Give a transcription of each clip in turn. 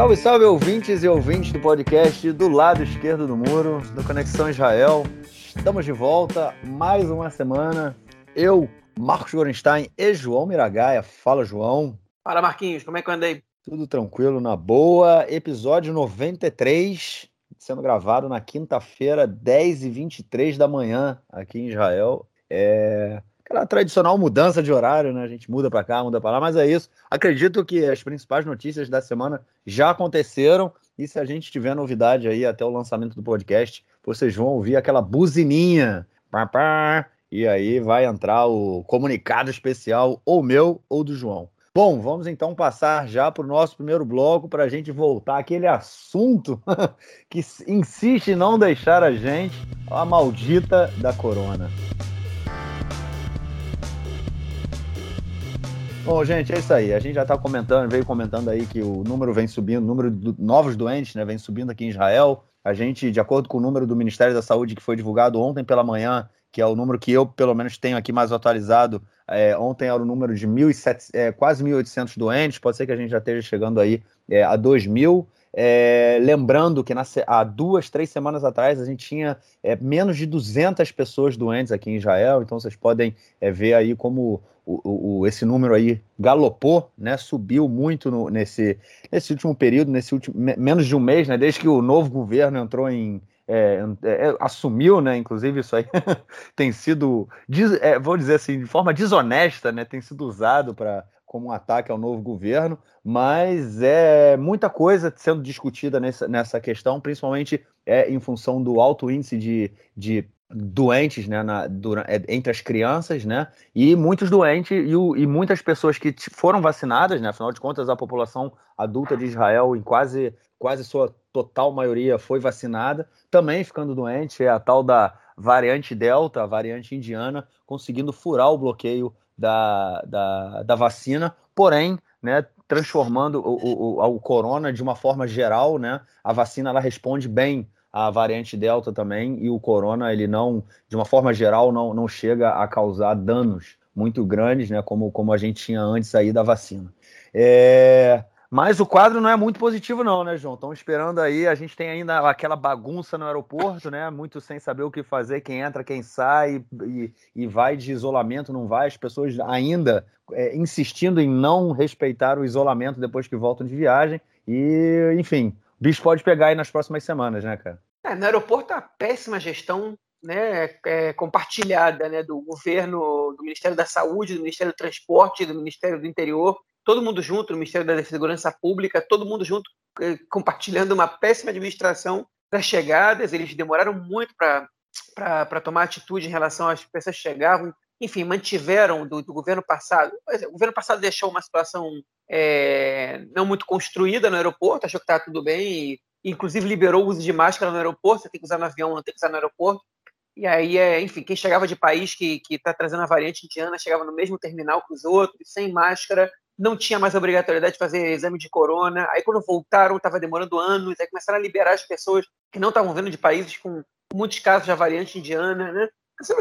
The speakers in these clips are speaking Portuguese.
Salve, salve, ouvintes e ouvintes do podcast do lado esquerdo do muro, do Conexão Israel. Estamos de volta, mais uma semana. Eu, Marcos Gorenstein e João Miragaia. Fala, João. Fala, Marquinhos, como é que eu andei? Tudo tranquilo, na boa. Episódio 93, sendo gravado na quinta-feira, 10h23 da manhã, aqui em Israel. É aquela tradicional mudança de horário, né? A gente muda para cá, muda para lá, mas é isso. Acredito que as principais notícias da semana já aconteceram e se a gente tiver novidade aí até o lançamento do podcast, vocês vão ouvir aquela buzininha. E aí vai entrar o comunicado especial, ou meu ou do João. Bom, vamos então passar já para o nosso primeiro bloco para a gente voltar àquele assunto que insiste em não deixar a gente, a maldita da corona. Bom, gente, é isso aí. A gente já está comentando, veio comentando aí que o número vem subindo, o número de novos doentes, né, vem subindo aqui em Israel. A gente, de acordo com o número do Ministério da Saúde que foi divulgado ontem pela manhã, que é o número que eu, pelo menos, tenho aqui mais atualizado, é, ontem era o número de 1.700, é, quase 1.800 doentes, pode ser que a gente já esteja chegando aí é, a 2.000. É, lembrando que na, há duas, três semanas atrás a gente tinha é, menos de 200 pessoas doentes aqui em Israel, então vocês podem é, ver aí como o, o, esse número aí galopou, né, subiu muito no, nesse, nesse último período, nesse último menos de um mês, né, desde que o novo governo entrou em é, é, assumiu, né, inclusive isso aí tem sido, é, vou dizer assim, de forma desonesta, né, tem sido usado para como um ataque ao novo governo, mas é muita coisa sendo discutida nessa, nessa questão, principalmente é, em função do alto índice de, de doentes né, na, durante, é, entre as crianças, né? E muitos doentes e, o, e, muitas pessoas que foram vacinadas, né? Afinal de contas, a população adulta de Israel, em quase, quase sua total maioria, foi vacinada, também ficando doente. É a tal da variante Delta, a variante indiana, conseguindo furar o bloqueio da, da, da vacina, porém, né? Transformando o, o, o corona de uma forma geral, né? A vacina ela responde bem a variante Delta também, e o corona, ele não, de uma forma geral, não, não chega a causar danos muito grandes, né, como, como a gente tinha antes aí da vacina. É, mas o quadro não é muito positivo, não, né, João? Estão esperando aí. A gente tem ainda aquela bagunça no aeroporto, né? Muito sem saber o que fazer, quem entra, quem sai, e, e vai de isolamento, não vai. As pessoas ainda é, insistindo em não respeitar o isolamento depois que voltam de viagem. E, enfim, bicho pode pegar aí nas próximas semanas, né, cara? É, no aeroporto, a péssima gestão né, é, compartilhada né, do governo, do Ministério da Saúde, do Ministério do Transporte, do Ministério do Interior, todo mundo junto, Ministério da Segurança Pública, todo mundo junto, é, compartilhando uma péssima administração das chegadas. Eles demoraram muito para tomar atitude em relação às pessoas que chegavam. Enfim, mantiveram do, do governo passado. O governo passado deixou uma situação é, não muito construída no aeroporto, achou que estava tudo bem, e, inclusive liberou o uso de máscara no aeroporto, você tem que usar no avião, não tem que usar no aeroporto. E aí, é, enfim, quem chegava de país que está trazendo a variante indiana chegava no mesmo terminal que os outros, sem máscara, não tinha mais obrigatoriedade de fazer exame de corona. Aí, quando voltaram, estava demorando anos, aí começaram a liberar as pessoas que não estavam vindo de países com muitos casos da variante indiana, né?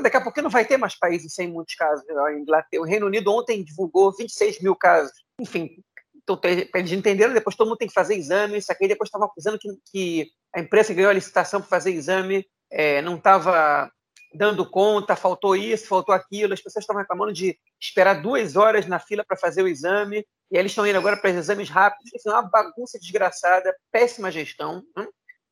Daqui a pouco não vai ter mais países sem muitos casos. A Inglaterra, o Reino Unido ontem divulgou 26 mil casos enfim, então, eles entenderam, depois todo mundo tem que fazer exame, isso aqui, depois estavam acusando que, que, a empresa que ganhou a licitação para fazer exame é, não estava dando conta, faltou isso, faltou aquilo, as pessoas estavam reclamando de esperar duas horas na fila para fazer o exame, e eles estão indo agora para os exames rápidos, isso é uma bagunça desgraçada, péssima gestão, né?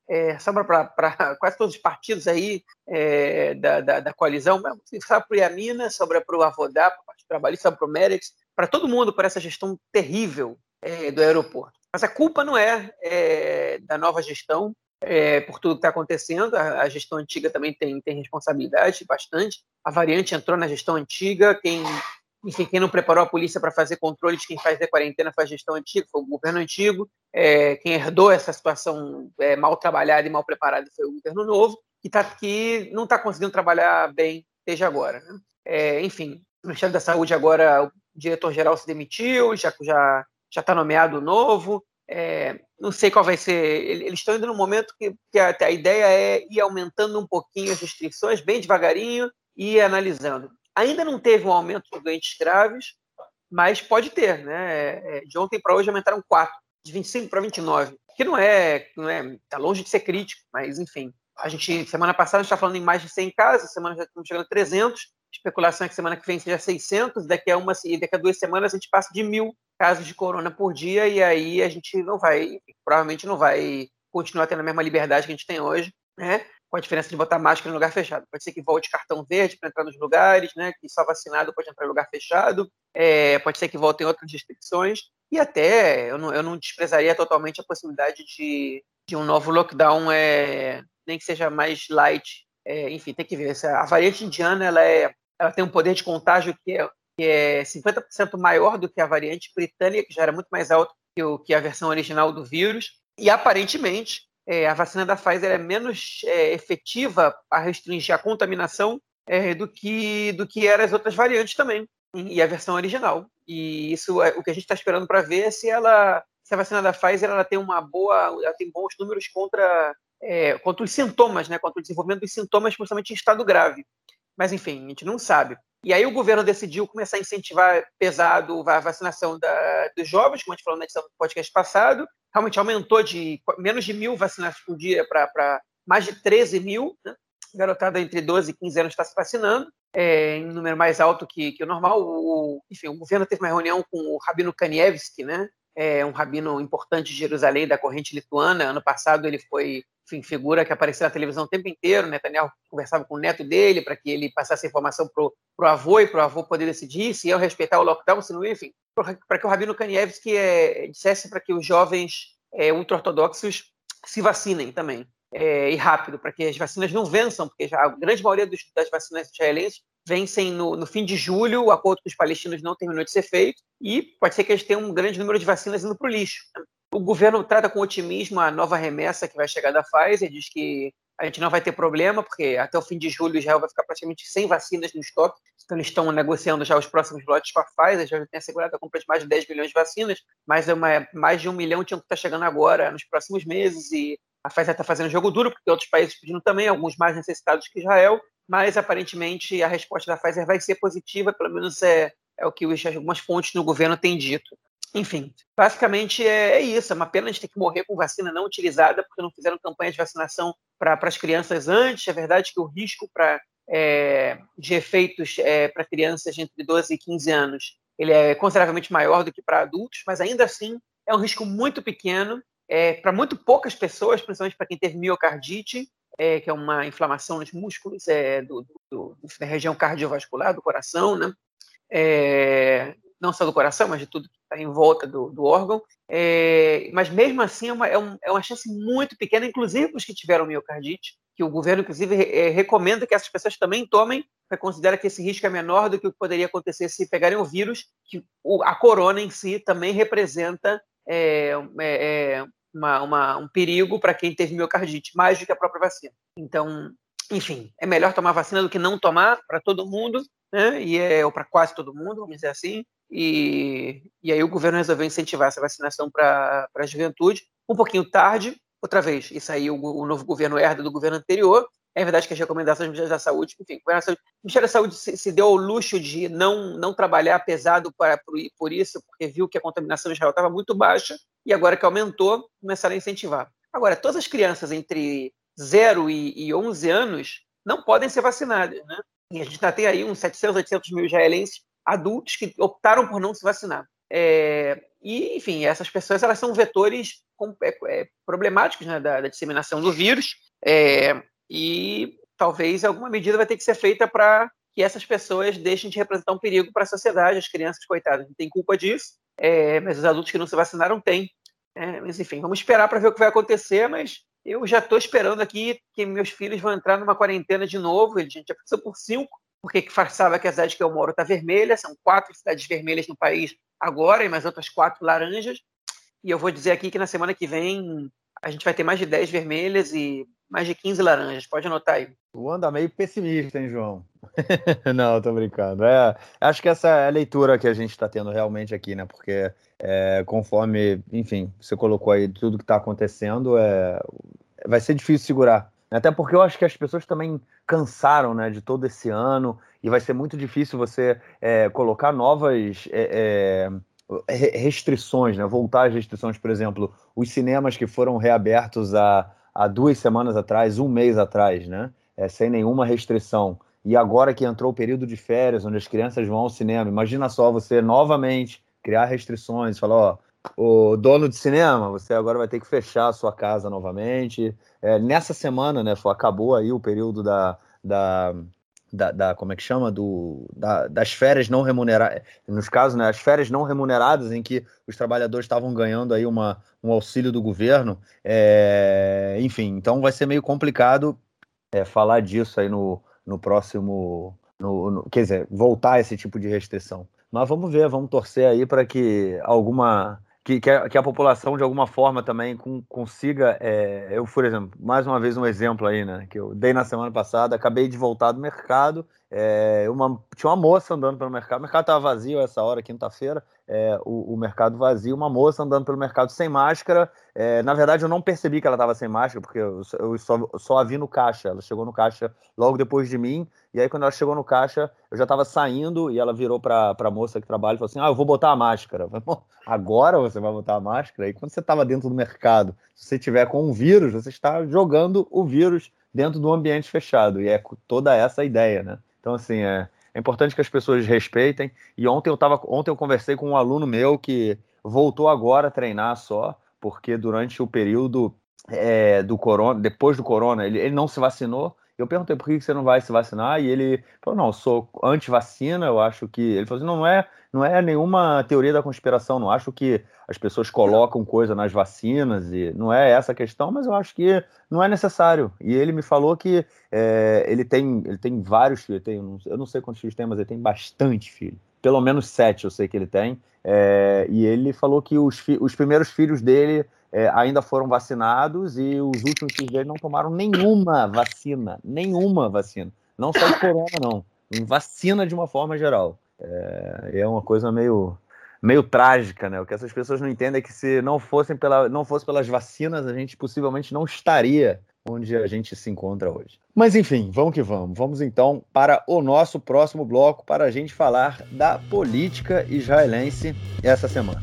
É, sobra para quase todos os partidos aí é, da, da, da, coalizão, sobra para o Iamina, sobra para o Avodá, para o Partido Trabalhista, sobra para o Merex, para todo mundo por essa gestão terrível é, do aeroporto. Mas a culpa não é, é da nova gestão, é, por tudo que está acontecendo. A, a, gestão antiga também tem, tem responsabilidade bastante. A variante entrou na gestão antiga. Quem, enfim, quem não preparou a polícia para fazer controle de quem faz a quarentena foi a gestão antiga, foi o governo antigo. É, quem herdou essa situação é, mal trabalhada e mal preparada foi o governo novo, que, tá, que não está conseguindo trabalhar bem desde agora. Né? É, enfim, o Ministério da Saúde agora diretor-geral se demitiu, já já já está nomeado novo. É, não sei qual vai ser. Eles estão indo no momento que, que a, a, ideia é ir aumentando um pouquinho as restrições, bem devagarinho, e analisando. Ainda não teve um aumento de doentes graves, mas pode ter. Né? É, de ontem para hoje aumentaram quatro de 25 para 29, que não é, não é, tá longe de ser crítico, mas enfim. A gente, semana passada, a gente está falando em mais de 100 casos, semana já estamos chegando a 300, especulação é que semana que vem seja 600, daqui a, uma, daqui a duas semanas a gente passa de mil casos de corona por dia, e aí a gente não vai, provavelmente não vai continuar tendo a mesma liberdade que a gente tem hoje, né? Com a diferença de botar máscara em lugar fechado. Pode ser que volte cartão verde para entrar nos lugares, né? Que só vacinado pode entrar em lugar fechado. É, pode ser que voltem outras restrições. E até eu não, eu não desprezaria totalmente a possibilidade de, de um novo lockdown, é, nem que seja mais light. É, enfim, tem que ver. A variante indiana ela, é, ela tem um poder de contágio que é, que é 50% maior do que a variante britânica, que já era muito mais alto que, o, que a versão original do vírus. E aparentemente é, a vacina da Pfizer é menos é, efetiva a restringir a contaminação é, do que do que eram as outras variantes também e a versão original. E isso é o que a gente está esperando para ver é se ela se a vacina da Pfizer ela tem uma boa, ela tem bons números contra é, contra os sintomas, né, contra o desenvolvimento dos sintomas, principalmente em estado grave. Mas enfim, a gente não sabe. E aí o governo decidiu começar a incentivar pesado a vacinação da, dos jovens, como a gente falou na edição do podcast passado, realmente aumentou de menos de mil vacinados por dia para mais de 13 mil. Né? Garotada entre 12 e 15 anos está se vacinando, é, em número mais alto que, que o normal. O, enfim, o governo teve uma reunião com o Rabino Kanievski, né? É um rabino importante de Jerusalém, da corrente lituana. Ano passado ele foi enfim, figura que aparecia na televisão o tempo inteiro. Netanyahu conversava com o neto dele para que ele passasse a informação para o avô e para o avô poder decidir se iam respeitar o lockdown, se não ia, enfim para que o Rabino Kanievski é, dissesse para que os jovens é, ultra-ortodoxos se vacinem também, é, e rápido, para que as vacinas não vençam, porque a grande maioria dos, das vacinas israelenses vencem no, no, fim de julho, o acordo com os palestinos não terminou de ser feito, e pode ser que eles tenham um grande número de vacinas indo para o lixo. O governo trata com otimismo a nova remessa que vai chegar da Pfizer, diz que a gente não vai ter problema, porque até o fim de julho Israel vai ficar praticamente sem vacinas no estoque. Então, eles estão negociando já os próximos lotes com a Pfizer, já tem assegurado a compra de mais de 10 milhões de vacinas, mas é uma, mais de um milhão tinham que estar chegando agora, nos próximos meses, e a Pfizer está fazendo jogo duro, porque outros países pedindo também, alguns mais necessitados que Israel, mas aparentemente a resposta da Pfizer vai ser positiva, pelo menos é, é o que algumas fontes no governo têm dito. Enfim, basicamente é, é, isso. É uma pena a gente ter que morrer com vacina não utilizada, porque não fizeram campanha de vacinação para as crianças antes. É verdade que o risco pra, é, de efeitos é, para crianças entre 12 e 15 anos ele é consideravelmente maior do que para adultos, mas ainda assim é um risco muito pequeno é, para muito poucas pessoas, principalmente para quem teve miocardite, é, que é uma inflamação nos músculos é, do, do, do, da região cardiovascular do coração, né? É, não só do coração, mas de tudo que está em volta do, do órgão. É, mas mesmo assim é uma, é, um, é uma chance muito pequena, inclusive para os que tiveram miocardite, que o governo, inclusive, é, recomenda que essas pessoas também tomem, porque considera que esse risco é menor do que o que poderia acontecer se pegarem o vírus, que o, a corona em si também representa é, é, é uma, uma, um perigo para quem teve miocardite, mais do que a própria vacina. Então, enfim, é melhor tomar vacina do que não tomar para todo mundo, né? E é, ou para quase todo mundo, vamos dizer assim. E, e aí o governo resolveu incentivar essa vacinação para a juventude, um pouquinho tarde, outra vez, isso aí o, o novo governo herda do governo anterior, é verdade que as recomendações do Ministério da Saúde, enfim, o Ministério da Saúde se, se, deu ao luxo de não, não trabalhar pesado para, por, por isso, porque viu que a contaminação em Israel estava muito baixa, e agora que aumentou, começaram a incentivar. Agora, todas as crianças entre 0 e, e 11 anos não podem ser vacinadas, né? E a gente já tem aí uns 700, 800 mil israelenses adultos que optaram por não se vacinar. É, e, enfim, essas pessoas elas são vetores com, é, é, problemáticos né, da, da, disseminação do vírus é, e talvez alguma medida vai ter que ser feita para que essas pessoas deixem de representar um perigo para a sociedade. As crianças, coitadas, não têm culpa disso, é, mas os adultos que não se vacinaram têm. É, mas, enfim, vamos esperar para ver o que vai acontecer, mas eu já estou esperando aqui que meus filhos vão entrar numa quarentena de novo. A gente já passou por cinco, porque que farsava que a cidade que eu moro está vermelha, são quatro cidades vermelhas no país agora e mais outras quatro laranjas. E eu vou dizer aqui que na semana que vem a gente vai ter mais de 10 vermelhas e mais de 15 laranjas. Pode anotar aí. O anda meio pessimista, hein, João? Não, tô brincando. É, acho que essa é a leitura que a gente está tendo realmente aqui, né? Porque é, conforme, enfim, você colocou aí tudo que está acontecendo, é, vai ser difícil segurar até porque eu acho que as pessoas também cansaram né, de todo esse ano e vai ser muito difícil você é, colocar novas. É, é, restrições, né? Voltar às restrições, por exemplo, os cinemas que foram reabertos há, há duas semanas atrás, um mês atrás, né? É, sem nenhuma restrição. E agora que entrou o período de férias, onde as crianças vão ao cinema, imagina só você novamente criar restrições, falar, ó, o dono de cinema, você agora vai ter que fechar a sua casa novamente. É, nessa semana, né, acabou aí o período da, da, da, da, como é que chama? Do da, das férias não remuneradas nos casos né as férias não remuneradas em que os trabalhadores estavam ganhando aí uma, um auxílio do governo. É, enfim então vai ser meio complicado é, falar disso aí no, no próximo no, no, quer dizer voltar a esse tipo de restrição. Mas vamos ver vamos torcer aí para que alguma que, que, a, que, a, população de alguma forma também com, consiga. É, eu, por exemplo, mais uma vez um exemplo aí, né? Que eu dei na semana passada, acabei de voltar do mercado. É, uma, tinha uma moça andando pelo mercado, o mercado estava vazio essa hora, quinta-feira, é, o, o, mercado vazio, uma moça andando pelo mercado sem máscara. É, na verdade, eu não percebi que ela estava sem máscara, porque eu, eu só, só a vi no caixa. Ela chegou no caixa logo depois de mim, e aí quando ela chegou no caixa, eu já estava saindo e ela virou para a moça que trabalha e falou assim: Ah, eu vou botar a máscara. Falei, Agora você vai botar a máscara? E quando você estava dentro do mercado, se você tiver com um vírus, você está jogando o vírus dentro do ambiente fechado. E é toda essa a ideia, né? Então, assim, é, é importante que as pessoas respeitem. E ontem eu tava, ontem eu conversei com um aluno meu que voltou agora a treinar só, porque durante o período é, do corona, depois do corona, ele, ele não se vacinou. Eu perguntei por que você não vai se vacinar e ele falou: não, sou anti-vacina. Eu acho que. Ele falou assim: não, não é, não é nenhuma teoria da conspiração. Não acho que as pessoas colocam coisa nas vacinas e não é essa a questão, mas eu acho que não é necessário. E ele me falou que é, ele, tem, ele tem vários filhos, tem, eu não sei quantos filhos tem, mas ele tem bastante filho. Pelo menos sete eu sei que ele tem. É, e ele falou que os, os primeiros filhos dele é, ainda foram vacinados e os últimos filhos não tomaram nenhuma vacina. Nenhuma vacina. Não só de corona, não. Vacina de uma forma geral. É, é uma coisa meio meio trágica, né? O que essas pessoas não entendem é que se não fossem pela, não fosse pelas vacinas, a gente possivelmente não estaria onde a gente se encontra hoje. Mas enfim, vamos que vamos. Vamos então para o nosso próximo bloco para a gente falar da política israelense essa semana.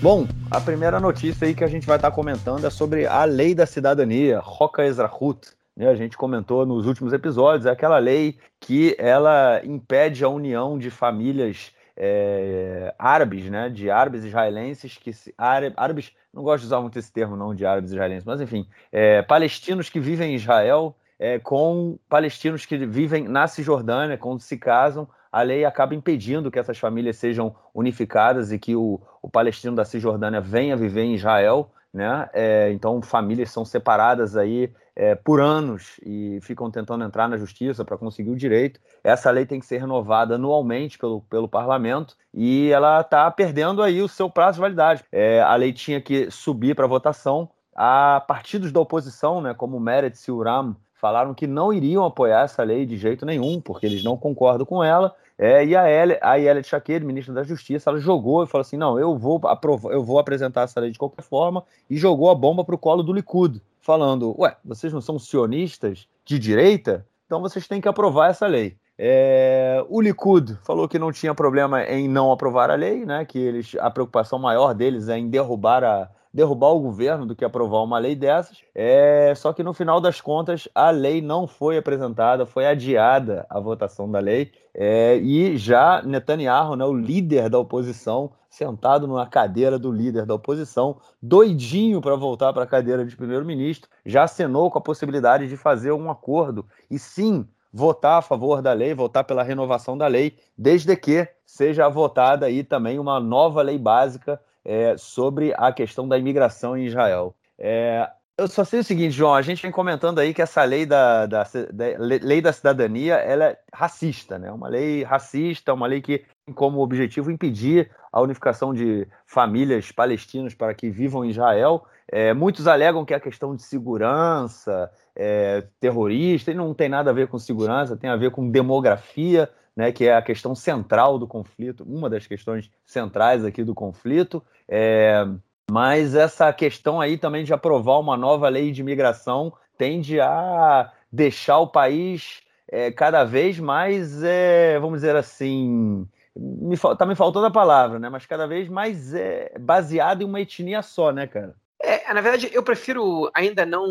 Bom, a primeira notícia aí que a gente vai estar comentando é sobre a lei da cidadania, Roca Ezrahut, né, a gente comentou nos últimos episódios, é aquela lei que ela impede a união de famílias é, árabes, né, de árabes israelenses, que se, árabes, não gosto de usar muito esse termo não, de árabes israelenses, mas enfim, é, palestinos que vivem em Israel é, com palestinos que vivem na Cisjordânia, quando se casam, a lei acaba impedindo que essas famílias sejam unificadas e que o, o palestino da Cisjordânia venha viver em Israel, né? É, então famílias são separadas aí é, por anos e ficam tentando entrar na justiça para conseguir o direito. Essa lei tem que ser renovada anualmente pelo, pelo parlamento e ela está perdendo aí o seu prazo de validade. É, a lei tinha que subir para votação. A partidos da oposição, né, como Meretz e Uram, falaram que não iriam apoiar essa lei de jeito nenhum, porque eles não concordam com ela. É, e a Elia, a Chaqueira, ministra da Justiça, ela jogou e falou assim: não, eu vou, aprovar, eu vou apresentar essa lei de qualquer forma, e jogou a bomba para o colo do Likud falando: ué, vocês não são sionistas de direita? Então vocês têm que aprovar essa lei. É, o Likud falou que não tinha problema em não aprovar a lei, né? Que eles, a preocupação maior deles é em derrubar a, derrubar o governo do que aprovar uma lei dessas. É, só que no final das contas, a lei não foi apresentada, foi adiada a votação da lei. É, e já Netanyahu, né, o líder da oposição, sentado numa cadeira do líder da oposição, doidinho para voltar para a cadeira de primeiro-ministro, já acenou com a possibilidade de fazer um acordo e sim votar a favor da lei, votar pela renovação da lei, desde que seja votada aí também uma nova lei básica é, sobre a questão da imigração em Israel. É, eu só sei o seguinte, João, a gente vem comentando aí que essa lei da, da, da, lei da cidadania ela é racista, né? Uma lei racista, uma lei que tem como objetivo impedir a unificação de famílias palestinas para que vivam em Israel. É, muitos alegam que é questão de segurança, é, terrorista, e não tem nada a ver com segurança, tem a ver com demografia, né, que é a questão central do conflito, uma das questões centrais aqui do conflito. É, mas essa questão aí também de aprovar uma nova lei de imigração tende a deixar o país é, cada vez mais, é, vamos dizer assim, me, tá me faltando a palavra, né? Mas cada vez mais é baseado em uma etnia só, né, cara? É, na verdade, eu prefiro ainda não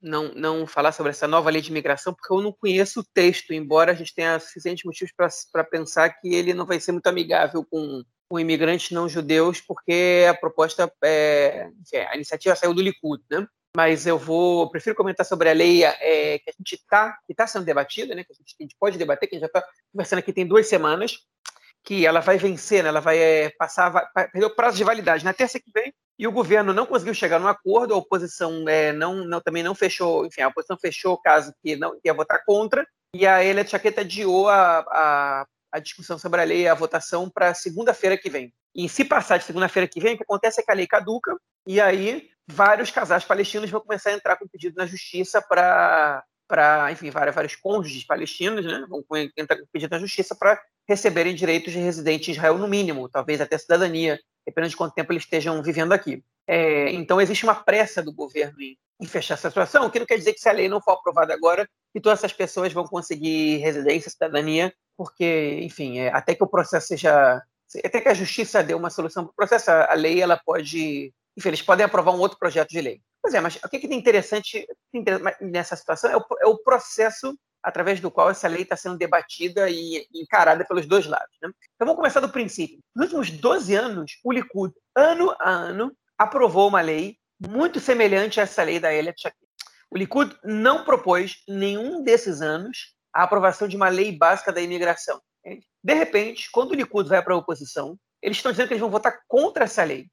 não, não falar sobre essa nova lei de imigração, porque eu não conheço o texto, embora a gente tenha suficientes motivos para pensar que ele não vai ser muito amigável com, com imigrantes não judeus, porque a proposta, é, a iniciativa saiu do Likud, né? Mas eu vou, prefiro comentar sobre a lei é, que a gente está, que está sendo debatida, né? Que a gente, a gente pode debater, que a gente já está conversando aqui tem duas semanas, que ela vai vencer, né? ela vai é, passar, vai, o prazo de validade na terça que vem, e o governo não conseguiu chegar num acordo, a oposição é, não, não, também não fechou, enfim, a oposição fechou o caso que não ia votar contra, e a Elia Chaqueta adiou a, a, a discussão sobre a lei, a votação, para segunda-feira que vem. E se passar de segunda-feira que vem, o que acontece é que a lei caduca, e aí vários casais palestinos vão começar a entrar com pedido na justiça para para, enfim, vários, vários cônjuges palestinos, né, vão entrar com pedido na justiça para receberem direitos de residente em Israel no mínimo, talvez até cidadania, dependendo de quanto tempo eles estejam vivendo aqui. É, então, existe uma pressa do governo em, em, fechar essa situação, o que não quer dizer que se a lei não for aprovada agora, que todas essas pessoas vão conseguir residência, cidadania, porque, enfim, é, até que o processo seja. Até que a justiça dê uma solução para o processo, a lei ela pode. Enfim, eles podem aprovar um outro projeto de lei. Pois é, mas o que é interessante nessa situação é o, é o processo através do qual essa lei está sendo debatida e encarada pelos dois lados. Né? Então vamos começar do princípio. Nos últimos 12 anos, o Likud, ano a ano, aprovou uma lei muito semelhante a essa lei da Elia Shakir. O Likud não propôs, nenhum desses anos, a aprovação de uma lei básica da imigração. De repente, quando o Likud vai para a oposição, eles estão dizendo que eles vão votar contra essa lei.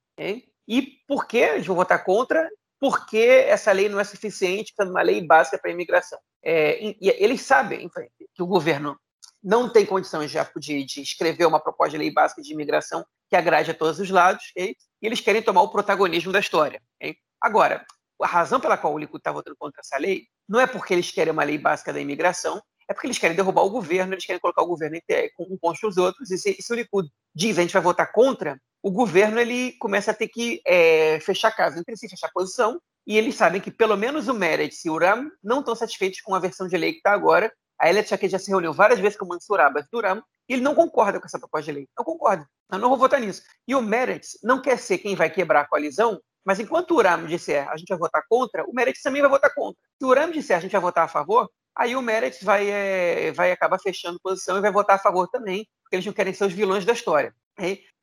E por que eles vão votar contra? Porque essa lei não é suficiente para uma lei básica para a imigração. É, e, eles sabem que o governo não tem condições de, de, escrever uma proposta de lei básica de imigração que agrade a todos os lados, okay? e eles querem tomar o protagonismo da história. Okay? Agora, a razão pela qual o Likud está votando contra essa lei não é porque eles querem uma lei básica da imigração, é porque eles querem derrubar o governo, eles querem colocar o governo com contra os outros, e se, se, o Likud diz a gente vai votar contra, o governo ele começa a ter que é, fechar casa entre si, fechar posição, e eles sabem que pelo menos o Meretz e o Ram não estão satisfeitos com a versão de lei que está agora. A Tchaked já se reuniu várias vezes com o Mansur Abbas do Ram e ele não concorda com essa proposta de lei. Não concorda. Eu não vou votar nisso. E o Meretz não quer ser quem vai quebrar a coalizão, mas enquanto o Ram disser a gente vai votar contra, o Meretz também vai votar contra. Se o Ram disser a gente vai votar a favor, aí o Meretz vai, é, vai acabar fechando posição e vai votar a favor também, porque eles não querem ser os vilões da história.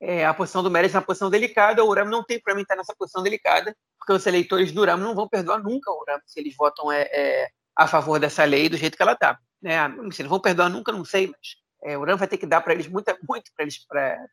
É, a posição do Meretz é uma posição delicada, o Ram não tem para mim estar nessa posição delicada, porque os eleitores do Ram não vão perdoar nunca o Ram se eles votam é, é, a favor dessa lei do jeito que ela está. Né? Se eles vão perdoar nunca, não sei, mas é, o Ram vai ter que dar para eles muito, muito para eles,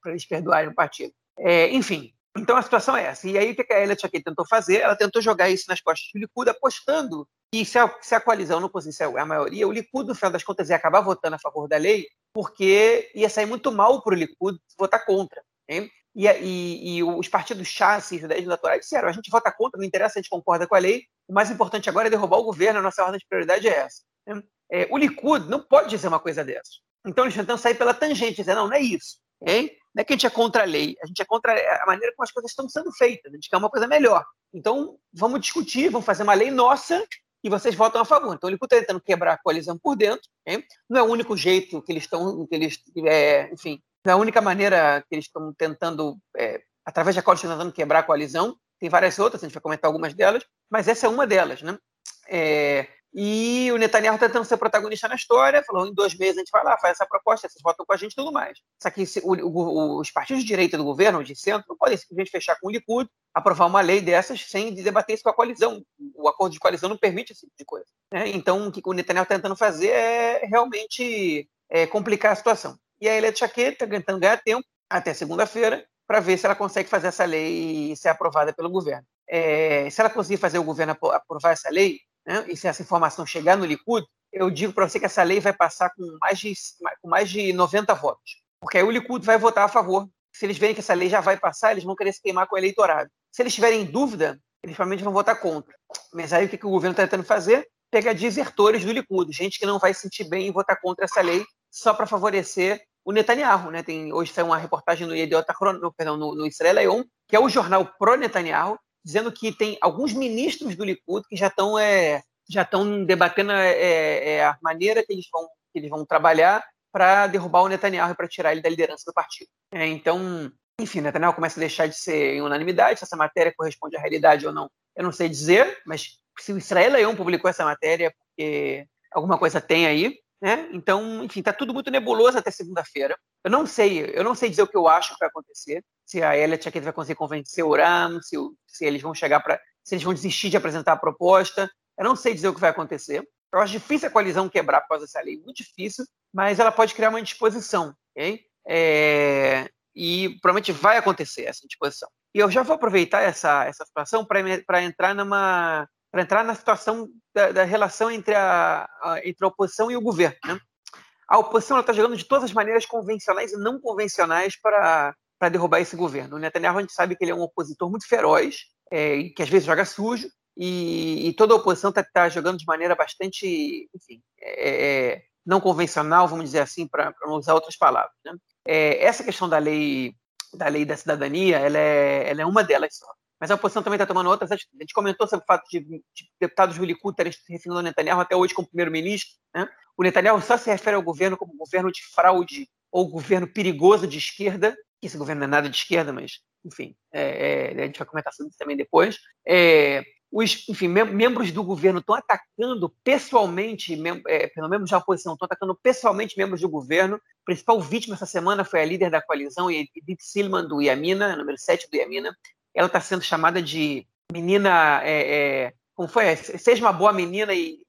eles perdoarem o partido. É, enfim, então a situação é essa. E aí o que a Elliot aqui tentou fazer? Ela tentou jogar isso nas costas do Likud, apostando que se a, se a coalizão não conseguisse a maioria, o Likud, no final das contas, ia acabar votando a favor da lei, porque ia sair muito mal para o Likud votar contra. Hein? E, e, e, os partidos chassi e judaísmos naturais disseram: a gente vota contra, não interessa, a gente concorda com a lei, o mais importante agora é derrubar o governo, a nossa ordem de prioridade é essa. É, o Likud não pode dizer uma coisa dessa. Então eles tentam sair pela tangente, dizer: não, não é isso. Hein? Não é que a gente é contra a lei, a gente é contra a maneira como as coisas estão sendo feitas, a gente quer uma coisa melhor. Então vamos discutir, vamos fazer uma lei nossa e vocês votam a favor. Então, ele está tentando quebrar a coalizão por dentro. Hein? Não é o único jeito que eles estão, que eles, é, enfim, não é a única maneira que eles estão tentando, é, através da qual eles estão tentando quebrar a coalizão. Tem várias outras, a gente vai comentar algumas delas, mas essa é uma delas, né? É, e o Netanyahu está tentando ser protagonista na história, falou: em dois meses a gente vai lá, faz essa proposta, vocês votam com a gente e tudo mais. Só que o, o, os partidos de direita do governo, de centro, não podem simplesmente fechar com o Likud, aprovar uma lei dessas sem debater isso com a coalizão. O acordo de coalizão não permite esse tipo de coisa. Né? Então, o que o Netanyahu está tentando fazer é realmente é, complicar a situação. E a Elia Chaquet está tentando ganhar tempo até segunda-feira para ver se ela consegue fazer essa lei ser aprovada pelo governo. É, se ela conseguir fazer o governo aprovar essa lei, né, e se essa informação chegar no Likud, eu digo para você que essa lei vai passar com mais, de, com mais de 90 votos. Porque aí o Likud vai votar a favor. Se eles verem que essa lei já vai passar, eles vão querer se queimar com o eleitorado. Se eles tiverem dúvida, eles provavelmente vão votar contra. Mas aí o que, que o governo está tentando fazer? Pegar desertores do Likud, gente que não vai se sentir bem em votar contra essa lei só para favorecer o Netanyahu. Né? Tem, hoje saiu uma reportagem no Yediot no, perdão, no, no Israel que é o jornal pró-Netanyahu, dizendo que tem alguns ministros do Likud que já estão é, já estão debatendo é, é, a maneira que eles vão, que eles vão trabalhar para derrubar o Netanyahu e para tirar ele da liderança do partido. É, então, enfim, Netanyahu começa a deixar de ser em unanimidade, se essa matéria corresponde à realidade ou não, eu não sei dizer, mas se o Israel Leão publicou essa matéria, é porque alguma coisa tem aí, né? Então, enfim, está tudo muito nebuloso até segunda-feira. Eu não sei, eu não sei dizer o que eu acho que vai acontecer, se a Elliot aqui vai conseguir convencer o Uram, se, se eles vão chegar para, se eles vão desistir de apresentar a proposta. Eu não sei dizer o que vai acontecer. Eu acho difícil a coalizão quebrar por causa dessa lei, muito difícil, mas ela pode criar uma indisposição? É, e provavelmente vai acontecer essa indisposição. E eu já vou aproveitar essa, essa situação para entrar numa para entrar na situação da, da relação entre a, a, entre a oposição e o governo. Né? A oposição está jogando de todas as maneiras convencionais e não convencionais para para derrubar esse governo. O Netanyahu a gente sabe que ele é um opositor muito feroz, é, que às vezes joga sujo, e, e toda a oposição está tá jogando de maneira bastante, enfim, é, é não convencional, vamos dizer assim, para não usar outras palavras. Né? É, essa questão da lei da lei da cidadania, ela é, ela é uma delas só. Mas a oposição também está tomando outras. A gente comentou sobre o fato de, de deputados se referindo ao Netanyahu até hoje como primeiro-ministro. Né? O Netanyahu só se refere ao governo como governo de fraude ou governo perigoso de esquerda. Esse governo não é nada de esquerda, mas, enfim, é, é, a gente vai comentar sobre isso também depois. É, os enfim, mem membros do governo estão atacando pessoalmente, é, pelo menos da oposição, estão atacando pessoalmente membros do governo. A principal vítima essa semana foi a líder da coalizão, Edith Silman, do Iamina, número 7 do Iamina. Ela está sendo chamada de menina. É, é, como foi? Seja uma boa menina e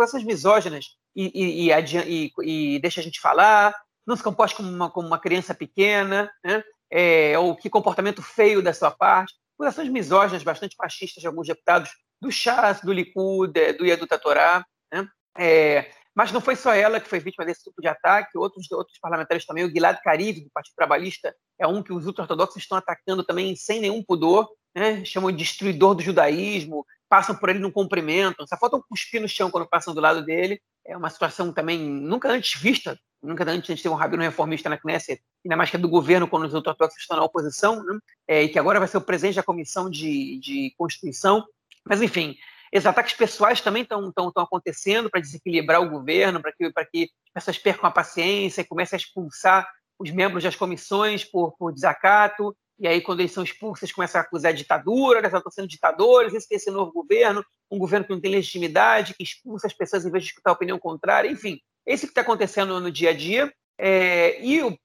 essas misóginas e, e, e, e, deixa a gente falar, não se comporte como uma, como uma criança pequena, né? É, ou que comportamento feio da sua parte acusações misóginas bastante machistas de alguns deputados do Chas, do Likud, do Yadu Tatorá, né? É, mas não foi só ela que foi vítima desse tipo de ataque, outros, outros parlamentares também, o Gilad Kariv, do Partido Trabalhista, é um que os ultra-ortodoxos estão atacando também sem nenhum pudor, né? chamam de destruidor do judaísmo, passam por ele, não cumprimentam, só faltam cuspir no chão quando passam do lado dele. É uma situação também nunca antes vista, nunca antes a gente teve um rabino reformista na Knesset, ainda mais que é do governo quando os ortodoxos estão na oposição, né? é, e que agora vai ser o presidente da Comissão de, de Constituição. Mas, enfim, esses ataques pessoais também estão acontecendo para desequilibrar o governo, para que, que as pessoas percam a paciência e comecem a expulsar os membros das comissões por, por desacato, e aí, quando eles são expulsos, eles começam a acusar a ditadura, eles estão sendo ditadores, esse tem esse novo governo, um governo que não tem legitimidade, que expulsa as pessoas em vez de escutar a opinião contrária, enfim. Esse que está acontecendo no dia a dia. É, e o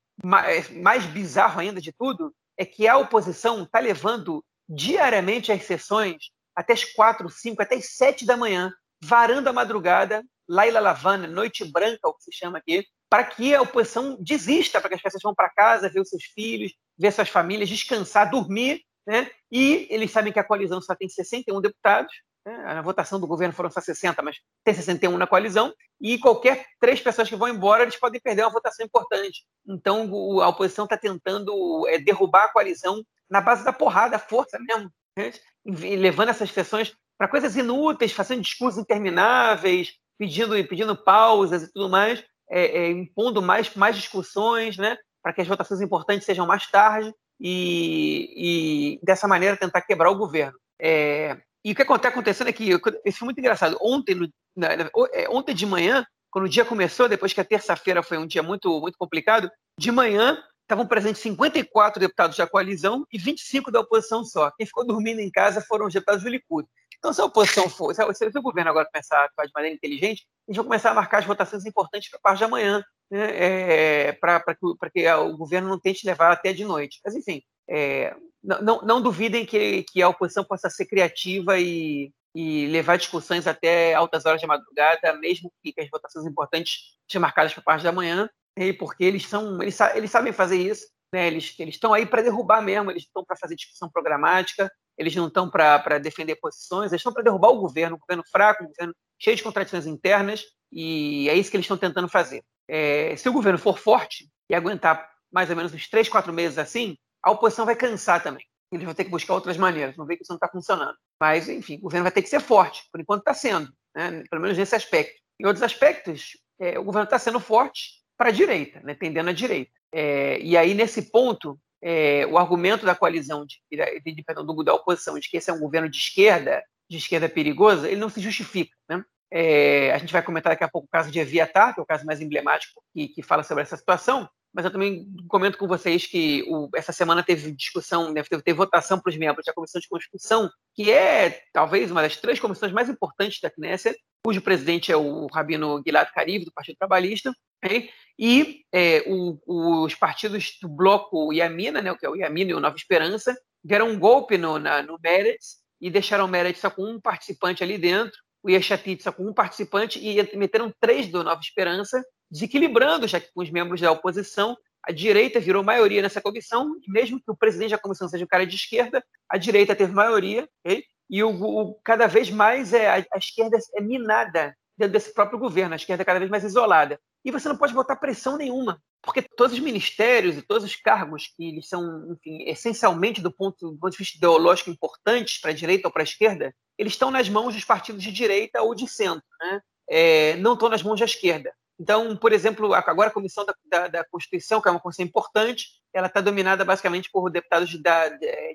mais bizarro ainda de tudo é que a oposição está levando diariamente as sessões até as quatro, cinco, até as sete da manhã, varando a madrugada, Laila Lavana, noite branca, o que se chama aqui, para que a oposição desista, para que as pessoas vão para casa, ver os seus filhos, ver suas famílias, descansar, dormir, né? E eles sabem que a coalizão só tem 61 deputados, né? na votação do governo foram só 60, mas tem 61 na coalizão, e qualquer três pessoas que vão embora, eles podem perder uma votação importante. Então, a oposição está tentando é, derrubar a coalizão na base da porrada, força mesmo, né? Levando essas sessões para coisas inúteis, fazendo discursos intermináveis, pedindo, pedindo pausas e tudo mais, é, é, impondo mais, mais discussões, né? para que as votações importantes sejam mais tarde e, e dessa maneira tentar quebrar o governo. É, e o que está acontecendo é que isso foi muito engraçado. Ontem, no, na, é, ontem de manhã, quando o dia começou, depois que a terça-feira foi um dia muito, muito complicado, de manhã estavam presentes 54 deputados da coalizão e 25 da oposição só. Quem ficou dormindo em casa foram os deputados do Likud. Então, se a oposição for, se, o governo agora começar a atuar de maneira inteligente, a gente vai começar a marcar as votações importantes para a parte de amanhã, né, é, para que, que, o governo não tente levar até de noite. Mas, enfim, é, não, não, duvidem que, que, a oposição possa ser criativa e, e, levar discussões até altas horas de madrugada, mesmo que, as votações importantes sejam marcadas para a parte da manhã, porque eles, são, eles, eles sabem fazer isso. Né, eles estão aí para derrubar mesmo, eles estão para fazer discussão programática, eles não estão para defender posições, eles estão para derrubar o governo, um governo fraco, um governo cheio de contradições internas, e é isso que eles estão tentando fazer é, se o governo for forte e aguentar mais ou menos uns três, quatro meses assim, a oposição vai cansar também. Eles vão ter que buscar outras maneiras, vão ver que isso não está funcionando. Mas, enfim, o governo vai ter que ser forte, por enquanto está sendo, né? pelo menos nesse aspecto. Em outros aspectos, é, o governo está sendo forte para a direita, né? tendendo à direita. É, e aí, nesse ponto, é, o argumento da coalizão de, de, perdão, do, da oposição de que esse é um governo de esquerda de esquerda perigosa, ele não se justifica. Né? É, a gente vai comentar daqui a pouco o caso de Eviatar, que é o caso mais emblemático que, que fala sobre essa situação, mas eu também comento com vocês que o, essa semana teve discussão, né, teve, teve votação para os membros da Comissão de Constituição, que é talvez uma das três comissões mais importantes da Knesset, cujo presidente é o Rabino Gilad Kariv, do Partido Trabalhista, né, e é, o, os partidos do bloco Yamina, né, que é o Yamina e o Nova Esperança, deram um golpe no, na, no Meretz e deixaram o Meretz só com um participante ali dentro, o Yeshatit só com um participante e meteram três do Nova Esperança, desequilibrando já que com os membros da oposição, a direita virou maioria nessa comissão, e mesmo que o presidente da comissão seja um cara de esquerda, a direita teve maioria, okay? E o, o, cada vez mais é, a, a, esquerda é minada dentro desse próprio governo, a esquerda é cada vez mais isolada. E você não pode botar pressão nenhuma, porque todos os ministérios e todos os cargos que eles são, enfim, essencialmente do ponto, do ponto de vista ideológico importantes para a direita ou para a esquerda, eles estão nas mãos dos partidos de direita ou de centro, né? É, não estão nas mãos da esquerda. Então, por exemplo, agora a Comissão da, da, da Constituição, que é uma comissão importante, ela está dominada basicamente por deputados de,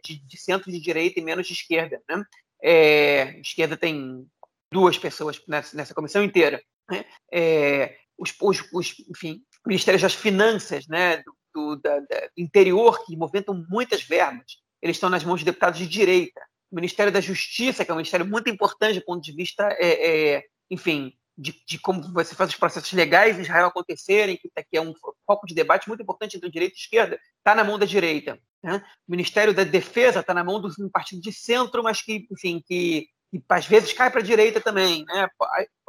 de, de, centro de direita e menos de esquerda. Né? É, esquerda tem duas pessoas nessa, nessa comissão inteira. Né? É, os, os, os, enfim, ministérios das finanças, né, do, do, da, do interior, que movimentam muitas verbas, eles estão nas mãos de deputados de direita. O Ministério da Justiça, que é um ministério muito importante do ponto de vista, é, é, enfim, de, de, como você faz os processos legais em Israel acontecerem, que, que é um foco de debate muito importante entre direita e esquerda, está na mão da direita. Né? O Ministério da Defesa está na mão de um partido de centro, mas que, enfim, que, que às vezes cai para a direita também. Né?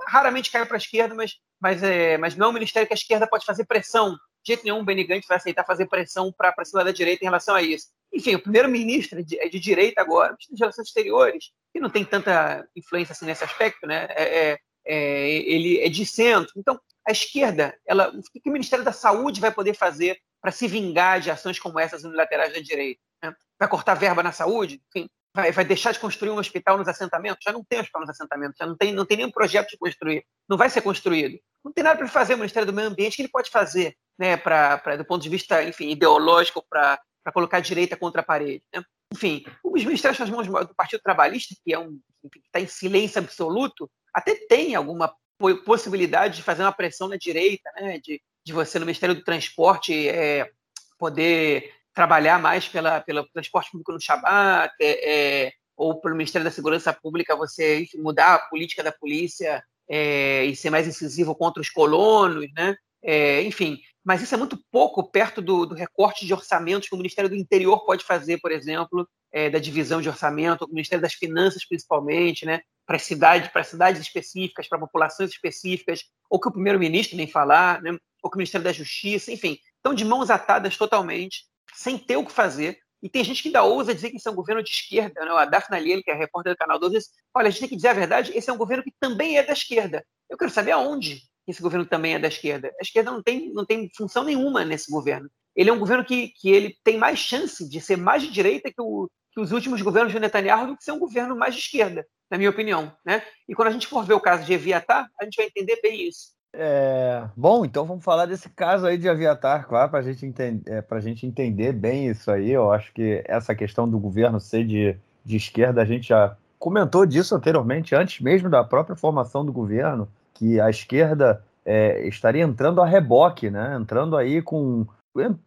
Raramente cai para a esquerda, mas, mas, é, mas não é um ministério que a esquerda pode fazer pressão. De jeito nenhum, o vai aceitar fazer pressão para cima da direita em relação a isso. Enfim, o primeiro-ministro é de, é de direita agora, de Relações Exteriores, que não tem tanta influência assim, nesse aspecto, né? É, é, é, ele é de centro. Então, a esquerda, ela, o que o Ministério da Saúde vai poder fazer para se vingar de ações como essas unilaterais da direita? Né? Vai cortar verba na saúde? Enfim, vai, vai, deixar de construir um hospital nos assentamentos? Já não tem hospital nos assentamentos, já não tem, não tem nenhum projeto de construir, não vai ser construído. Não tem nada para fazer o Ministério do Meio Ambiente que ele pode fazer, né, pra, pra do ponto de vista enfim, ideológico, para colocar a direita contra a parede. Né? Enfim, os ministérios nas mãos do Partido Trabalhista, que é um está em silêncio absoluto, até tem alguma possibilidade de fazer uma pressão na direita, né? de, de você no Ministério do Transporte é, poder trabalhar mais pela, pelo transporte público no Shabat, é, é, ou pelo Ministério da Segurança Pública você enfim, mudar a política da polícia é, e ser mais incisivo contra os colonos, né? É, enfim, mas isso é muito pouco perto do, do, recorte de orçamentos que o Ministério do Interior pode fazer, por exemplo, é, da divisão de orçamento, o Ministério das Finanças principalmente, né? para cidade, para cidades específicas, para populações específicas, ou que o primeiro-ministro nem falar, né? ou que o Ministério da Justiça, enfim, estão de mãos atadas totalmente, sem ter o que fazer. E tem gente que ainda ousa dizer que isso é um governo de esquerda. Né? A Daphne Aliel, que é a repórter do Canal 12, diz, olha, a gente tem que dizer a verdade, esse é um governo que também é da esquerda. Eu quero saber aonde esse governo também é da esquerda. A esquerda não tem, não tem função nenhuma nesse governo. Ele é um governo que, que ele tem mais chance de ser mais de direita que, o, que os últimos governos de Netanyahu do que ser um governo mais de esquerda na minha opinião. Né? E quando a gente for ver o caso de Eviatar, a gente vai entender bem isso. É, bom, então vamos falar desse caso aí de Aviatar, claro, para gente é, a gente entender bem isso aí. Eu acho que essa questão do governo ser de, de esquerda, a gente já comentou disso anteriormente, antes mesmo da própria formação do governo, que a esquerda é, estaria entrando a reboque, né? entrando aí com.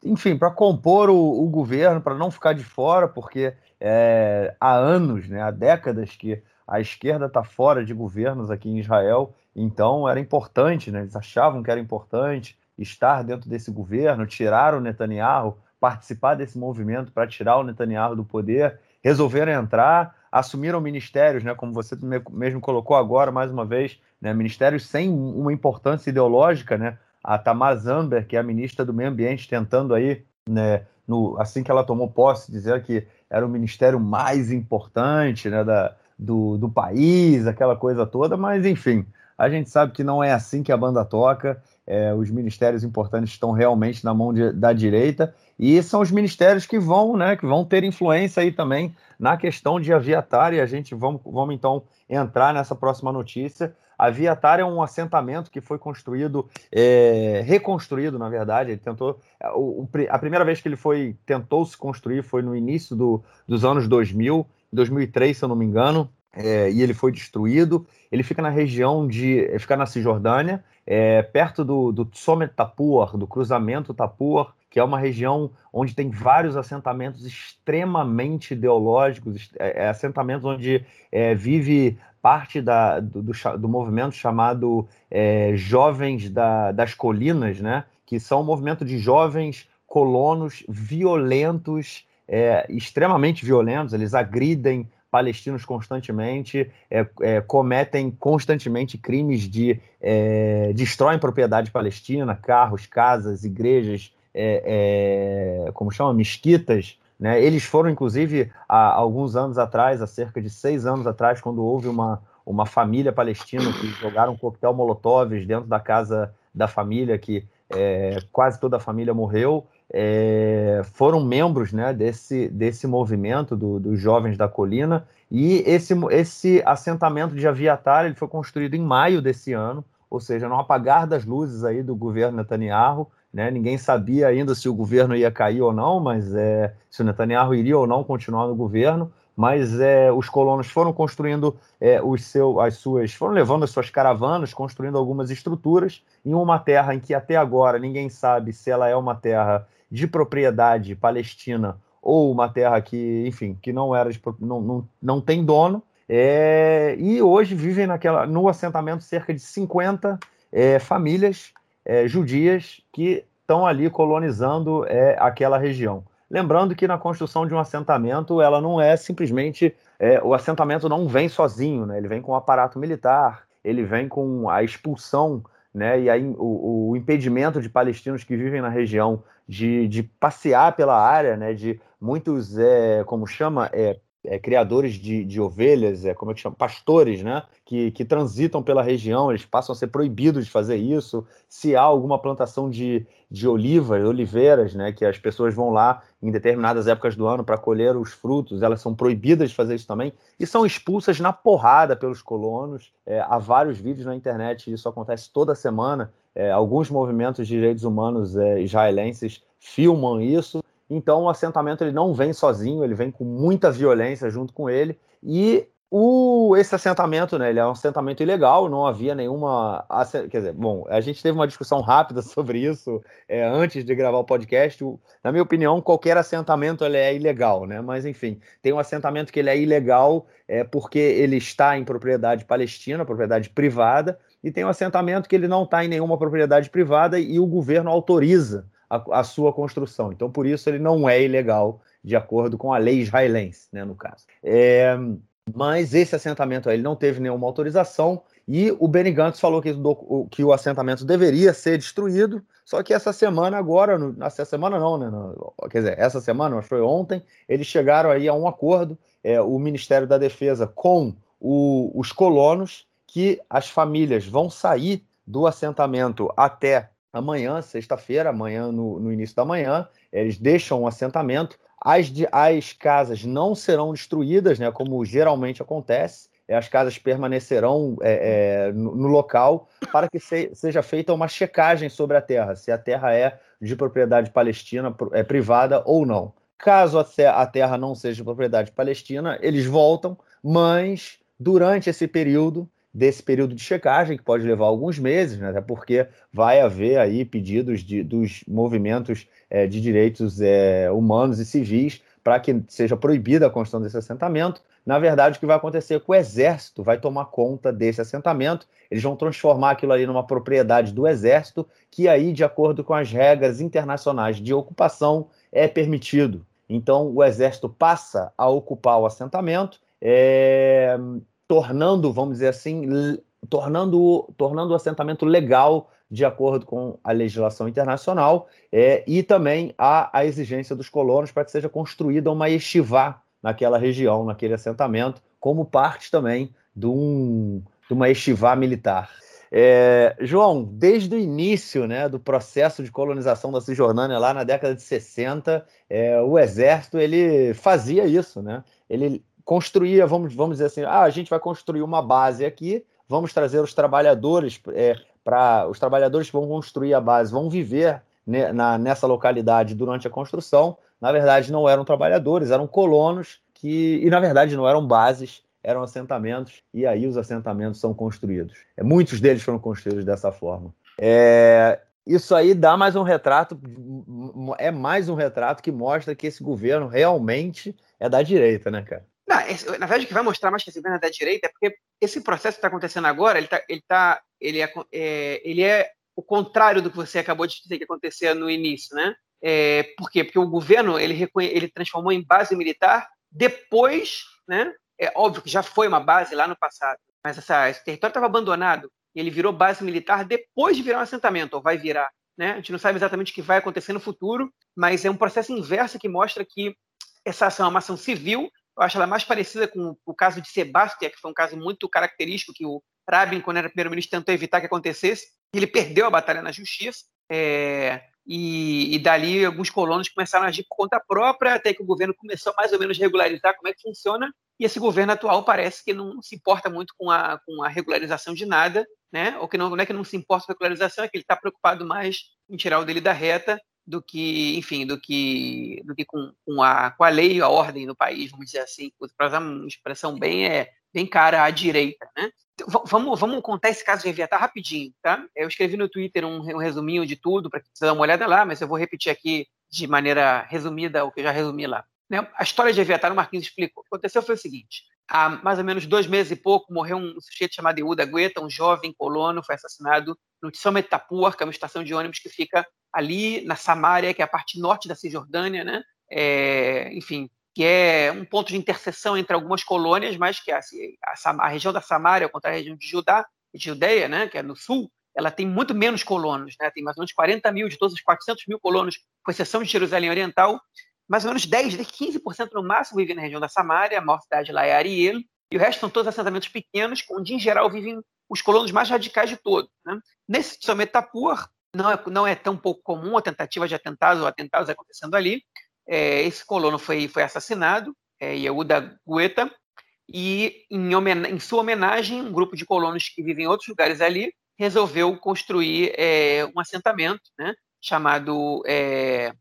Enfim, para compor o, o governo, para não ficar de fora, porque é, há anos, né, há décadas que a esquerda está fora de governos aqui em Israel, então era importante, né? eles achavam que era importante estar dentro desse governo, tirar o Netanyahu, participar desse movimento para tirar o Netanyahu do poder, resolveram entrar, assumiram ministérios, né, como você mesmo colocou agora, mais uma vez, né, ministérios sem uma importância ideológica, né, a Tamar Zamber, que é a ministra do Meio Ambiente, tentando aí, né, no, assim que ela tomou posse, dizer que era o ministério mais importante né, da, do, do país, aquela coisa toda, mas enfim, a gente sabe que não é assim que a banda toca. É, os ministérios importantes estão realmente na mão de, da direita e são os ministérios que vão, né, que vão ter influência aí também na questão de Aviatar e a gente vamos, vamos então entrar nessa próxima notícia. A Viatar é um assentamento que foi construído, é, reconstruído, na verdade. Ele tentou. O, a primeira vez que ele foi tentou se construir foi no início do, dos anos 2000. 2003, se eu não me engano. é, e ele foi destruído. Ele fica na região de. fica na Cisjordânia, é, perto do, do Tsomet Tapur, do cruzamento Tapur, que é uma região onde tem vários assentamentos extremamente ideológicos, é, é assentamentos onde é, vive parte da, do, do, do movimento chamado é, Jovens da, das Colinas, né? que são um movimento de jovens colonos violentos, é, extremamente violentos, eles agridem palestinos constantemente, é, é, cometem constantemente crimes de é, destroem propriedade palestina, carros, casas, igrejas, é, é, como chama, mesquitas. Né? Eles foram, inclusive, há alguns anos atrás, há cerca de seis anos atrás, quando houve uma, uma família palestina que jogaram coquetel molotov dentro da casa da família, que é, quase toda a família morreu é, foram membros né, desse, desse movimento do, dos jovens da colina e esse, esse assentamento de Aviatar ele foi construído em maio desse ano, ou seja, no apagar das luzes aí do governo Netanyahu, né, ninguém sabia ainda se o governo ia cair ou não, mas é, se o Netanyahu iria ou não continuar no governo, mas é, os colonos foram construindo é, os seu, as suas, foram levando as suas caravanas, construindo algumas estruturas em uma terra em que até agora ninguém sabe se ela é uma terra de propriedade palestina ou uma terra que, enfim, que não era de, não, não, não tem dono. É, e hoje vivem naquela, no assentamento cerca de 50 é, famílias é, judias que estão ali colonizando é, aquela região. Lembrando que na construção de um assentamento, ela não é simplesmente. É, o assentamento não vem sozinho, né? ele vem com um aparato militar, ele vem com a expulsão né, e aí o, o, impedimento de palestinos que vivem na região de, de passear pela área, né, de muitos, é, como chama, é, é, criadores de, de, ovelhas, é, como é que chama? Pastores, né? Que, que transitam pela região, eles passam a ser proibidos de fazer isso. Se há alguma plantação de, de olivas, oliveiras, né? Que as pessoas vão lá em determinadas épocas do ano para colher os frutos, elas são proibidas de fazer isso também e são expulsas na porrada pelos colonos. É, há vários vídeos na internet, isso acontece toda semana. É, alguns movimentos de direitos humanos é, israelenses filmam isso então o assentamento ele não vem sozinho, ele vem com muita violência junto com ele. E o, esse assentamento, né, ele é um assentamento ilegal, não havia nenhuma. Quer dizer, bom, a gente teve uma discussão rápida sobre isso é, antes de gravar o podcast. Na minha opinião, qualquer assentamento ele é ilegal, né? Mas enfim, tem um assentamento que ele é ilegal é, porque ele está em propriedade palestina, propriedade privada, e tem um assentamento que ele não está em nenhuma propriedade privada e o governo autoriza a, a, sua construção. Então, por isso, ele não é ilegal, de acordo com a lei israelense, né, no caso. É, mas esse assentamento aí, ele não teve nenhuma autorização e o Benny Gantz falou que, do, que o assentamento deveria ser destruído, só que essa semana agora, no, essa semana não, né, no, quer dizer, essa semana, mas foi ontem, eles chegaram aí a um acordo, é, o Ministério da Defesa com o, os colonos, que as famílias vão sair do assentamento até amanhã, sexta-feira, amanhã no, no, início da manhã, eles deixam o um assentamento. As, as casas não serão destruídas, né, como geralmente acontece. As casas permanecerão é, é, no, no, local para que se, seja feita uma checagem sobre a terra, se a terra é de propriedade palestina, é privada ou não. Caso a terra não seja de propriedade palestina, eles voltam, mas durante esse período desse período de checagem, que pode levar alguns meses, né, até porque vai haver aí pedidos de, dos movimentos é, de direitos é, humanos e civis para que seja proibida a construção desse assentamento. Na verdade, o que vai acontecer é que o exército vai tomar conta desse assentamento, eles vão transformar aquilo ali numa propriedade do exército, que aí, de acordo com as regras internacionais de ocupação, é permitido. Então, o exército passa a ocupar o assentamento, é, tornando, vamos dizer assim, tornando, tornando o assentamento legal de acordo com a legislação internacional é, e também a, a exigência dos colonos para que seja construída uma estivá naquela região, naquele assentamento, como parte também de, um, de uma estivá militar. É, João, desde o início né, do processo de colonização da Cisjordânia, lá na década de 60, é, o exército ele fazia isso. Né? Ele construía, vamos, vamos dizer assim, ah, a gente vai construir uma base aqui, vamos trazer os trabalhadores é, para os trabalhadores que vão construir a base, vão viver né, na, nessa localidade durante a construção. Na verdade, não eram trabalhadores, eram colonos que, e na verdade não eram bases, eram assentamentos, e aí os assentamentos são construídos. É, muitos deles foram construídos dessa forma. É, isso aí dá mais um retrato, é mais um retrato que mostra que esse governo realmente é da direita, né, cara? Não, na verdade, o que vai mostrar mais que esse governo é da direita é porque esse processo que está acontecendo agora, ele, tá, ele, tá, ele, é, é, ele é o contrário do que você acabou de dizer que acontecia no início, né? É, por quê? Porque o governo ele, reconhe, ele transformou em base militar depois, né? É óbvio que já foi uma base lá no passado, mas essa, esse território estava abandonado e ele virou base militar depois de virar um assentamento, ou vai virar. Né? A gente não sabe exatamente o que vai acontecer no futuro, mas é um processo inverso que mostra que essa ação é uma ação civil. Eu acho ela mais parecida com o caso de Sebastião, que foi um caso muito característico que o Rabin, quando era primeiro-ministro, tentou evitar que acontecesse. Ele perdeu a batalha na justiça. É, e, e, dali alguns colonos começaram a agir por conta própria, até que o governo começou mais ou menos a regularizar como é que funciona, e esse governo atual parece que não se importa muito com a, com a regularização de nada, né? ou que não, não é que não se importa com a regularização, é que ele está preocupado mais em tirar o dele da reta do que, enfim, do que, do que com, com, a, com a lei a ordem no país, vamos dizer assim, para usar uma expressão bem, é, bem cara à direita, né? Vamos, vamos contar esse caso de Eviatar rapidinho, tá? Eu escrevi no Twitter um, um resuminho de tudo para você dar uma olhada lá, mas eu vou repetir aqui de maneira resumida o que eu já resumi lá. Né? A história de Eviatar, o Marquinhos explicou. O que aconteceu foi o seguinte: há mais ou menos dois meses e pouco morreu um sujeito chamado Iuda Guetta, um jovem colono, foi assassinado no Tsomet Tapur, que é uma estação de ônibus que fica ali na Samária, que é a parte norte da Cisjordânia, né? É, enfim, que é um ponto de interseção entre algumas colônias, mas que a, a, a região da Samária, ao contrário da região de Judá, de Judeia, né, que é no sul, ela tem muito menos colonos, né, tem mais ou menos 40 mil de todos os 400 mil colonos, com exceção de Jerusalém Oriental, mais ou menos 10, 15% no máximo vivem na região da Samária, a maior cidade lá é Ariel, e o resto são todos assentamentos pequenos, onde em geral vivem os colonos mais radicais de todos. Né? Nesse Tsometapur, não é, não é tão pouco comum a tentativa de atentados ou atentados acontecendo ali, é, esse colono foi, foi assassinado, é, Yehuda Guetta, e em, em, sua homenagem, um grupo de colonos que vivem em outros lugares ali resolveu construir é, um assentamento né, chamado, é,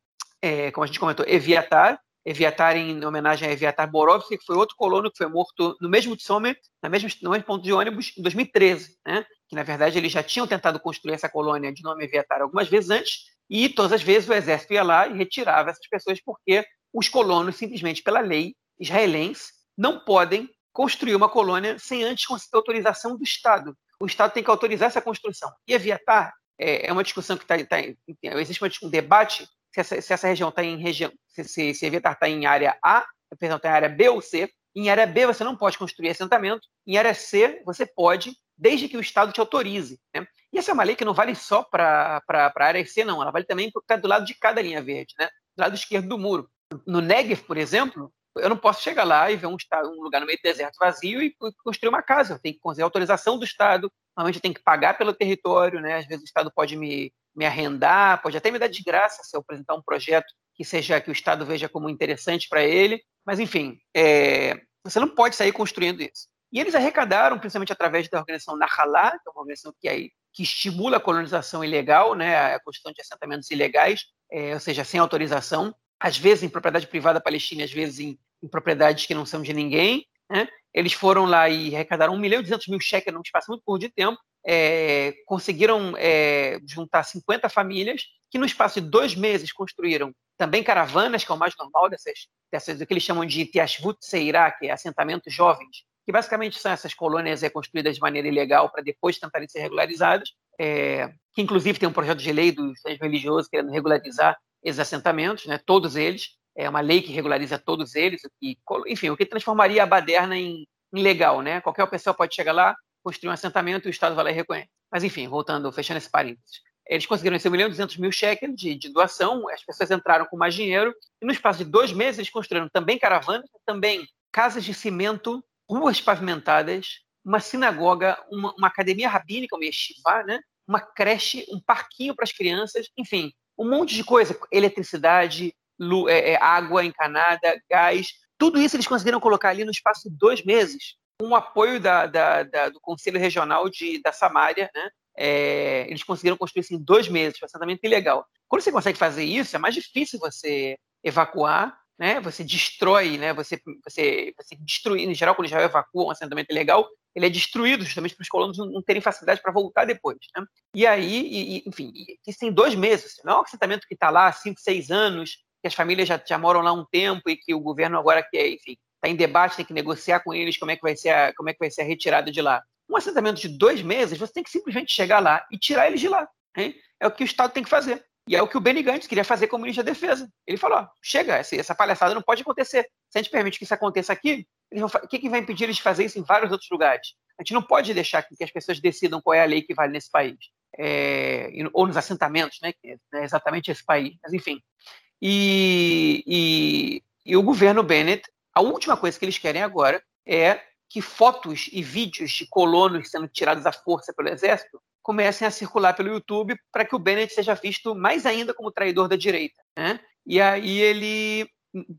é, como a gente comentou, Eviatar, Eviatar em homenagem a Eviatar Borovski, que foi outro colono que foi morto no mesmo Tsomet, no mesmo, no mesmo ponto de ônibus, em 2013, né? que na verdade eles já tinham tentado construir essa colônia de nome Eviatar algumas vezes antes, e todas as vezes o exército ia lá e retirava essas pessoas porque os colonos, simplesmente pela lei israelense, não podem construir uma colônia sem antes conseguir autorização do Estado. O Estado tem que autorizar essa construção. E Eviatar é, é uma discussão que está. Tá, existe um debate se essa, se essa região está em região. Se, se, se Eviatar está em área A, perdão, está em área B ou C. Em área B você não pode construir assentamento, em área C você pode, desde que o Estado te autorize. Né? E essa é uma lei que não vale só para a área C, não. Ela vale também para do lado de cada linha verde, né? do lado esquerdo do muro. No Negev, por exemplo, eu não posso chegar lá e ver um, um lugar no meio do deserto vazio e construir uma casa. Eu tenho que conseguir autorização do Estado. Normalmente eu tenho que pagar pelo território, né? Às vezes o Estado pode me, me arrendar, pode até me dar de graça se eu apresentar um projeto que seja que o Estado veja como interessante para ele. Mas enfim, é, você não pode sair construindo isso. E eles arrecadaram, principalmente através da organização Nahalá, que é uma organização que aí que estimula a colonização ilegal, né, a construção de assentamentos ilegais, é, ou seja, sem autorização, às vezes em propriedade privada palestina, às vezes em, em propriedades que não são de ninguém. Né? Eles foram lá e arrecadaram 1 milhão e 200 mil cheques num espaço muito curto de tempo, é, conseguiram é, juntar 50 famílias que no espaço de dois meses construíram também caravanas, que é o mais normal dessas, dessas do que eles chamam de Tiashvut Seirá, que é assentamentos jovens, que basicamente são essas colônias é, construídas de maneira ilegal para depois tentarem ser regularizadas, é, que inclusive tem um projeto de lei dos religiosos querendo regularizar esses assentamentos, né, todos eles, é uma lei que regulariza todos eles, e, enfim, o que transformaria a baderna em, em legal, né? Qualquer pessoa pode chegar lá, construir um assentamento e o Estado vai lá e reconhece. Mas enfim, voltando, fechando esse parênteses. Eles conseguiram esse 1 milhão e 200 mil shekels de, de, doação, as pessoas entraram com mais dinheiro, e no espaço de dois meses eles construíram também caravanas, também casas de cimento ruas pavimentadas, uma sinagoga, uma, uma academia rabínica, uma yeshiva, né? uma creche, um parquinho para as crianças, enfim, um monte de coisa, eletricidade, é, é, água encanada, gás, tudo isso eles conseguiram colocar ali no espaço de dois meses, com o apoio da, da, da, do Conselho Regional de, da Samária, né? É, eles conseguiram construir isso em dois meses, foi assentamento ilegal. Quando você consegue fazer isso, é mais difícil você evacuar né? Você destrói, né? Você, você, você destrui, em geral, quando Israel evacua um assentamento ilegal, ele é destruído justamente para os colonos não terem facilidade para voltar depois. Né? E aí, e, enfim, isso em dois meses. Não é um assentamento que está lá há cinco, seis anos, que as famílias já, já moram lá um tempo e que o governo agora quer, enfim, está em debate, tem que negociar com eles como é que vai ser a, como é que vai ser a retirada de lá. Um assentamento de dois meses, você tem que simplesmente chegar lá e tirar eles de lá. Hein? É o que o Estado tem que fazer. E é o que o Benny Gantz queria fazer como ministro da Defesa. Ele falou: ó, chega, essa palhaçada não pode acontecer. Se a gente permite que isso aconteça aqui, o que, que vai impedir eles de fazer isso em vários outros lugares? A gente não pode deixar que, as pessoas decidam qual é a lei que vale nesse país. É, ou nos assentamentos, né, é exatamente esse país. Mas, enfim. E, e, e o governo Bennett, a última coisa que eles querem agora é que fotos e vídeos de colonos sendo tirados à força pelo exército comecem a circular pelo YouTube para que o Bennett seja visto mais ainda como traidor da direita. Né? E aí ele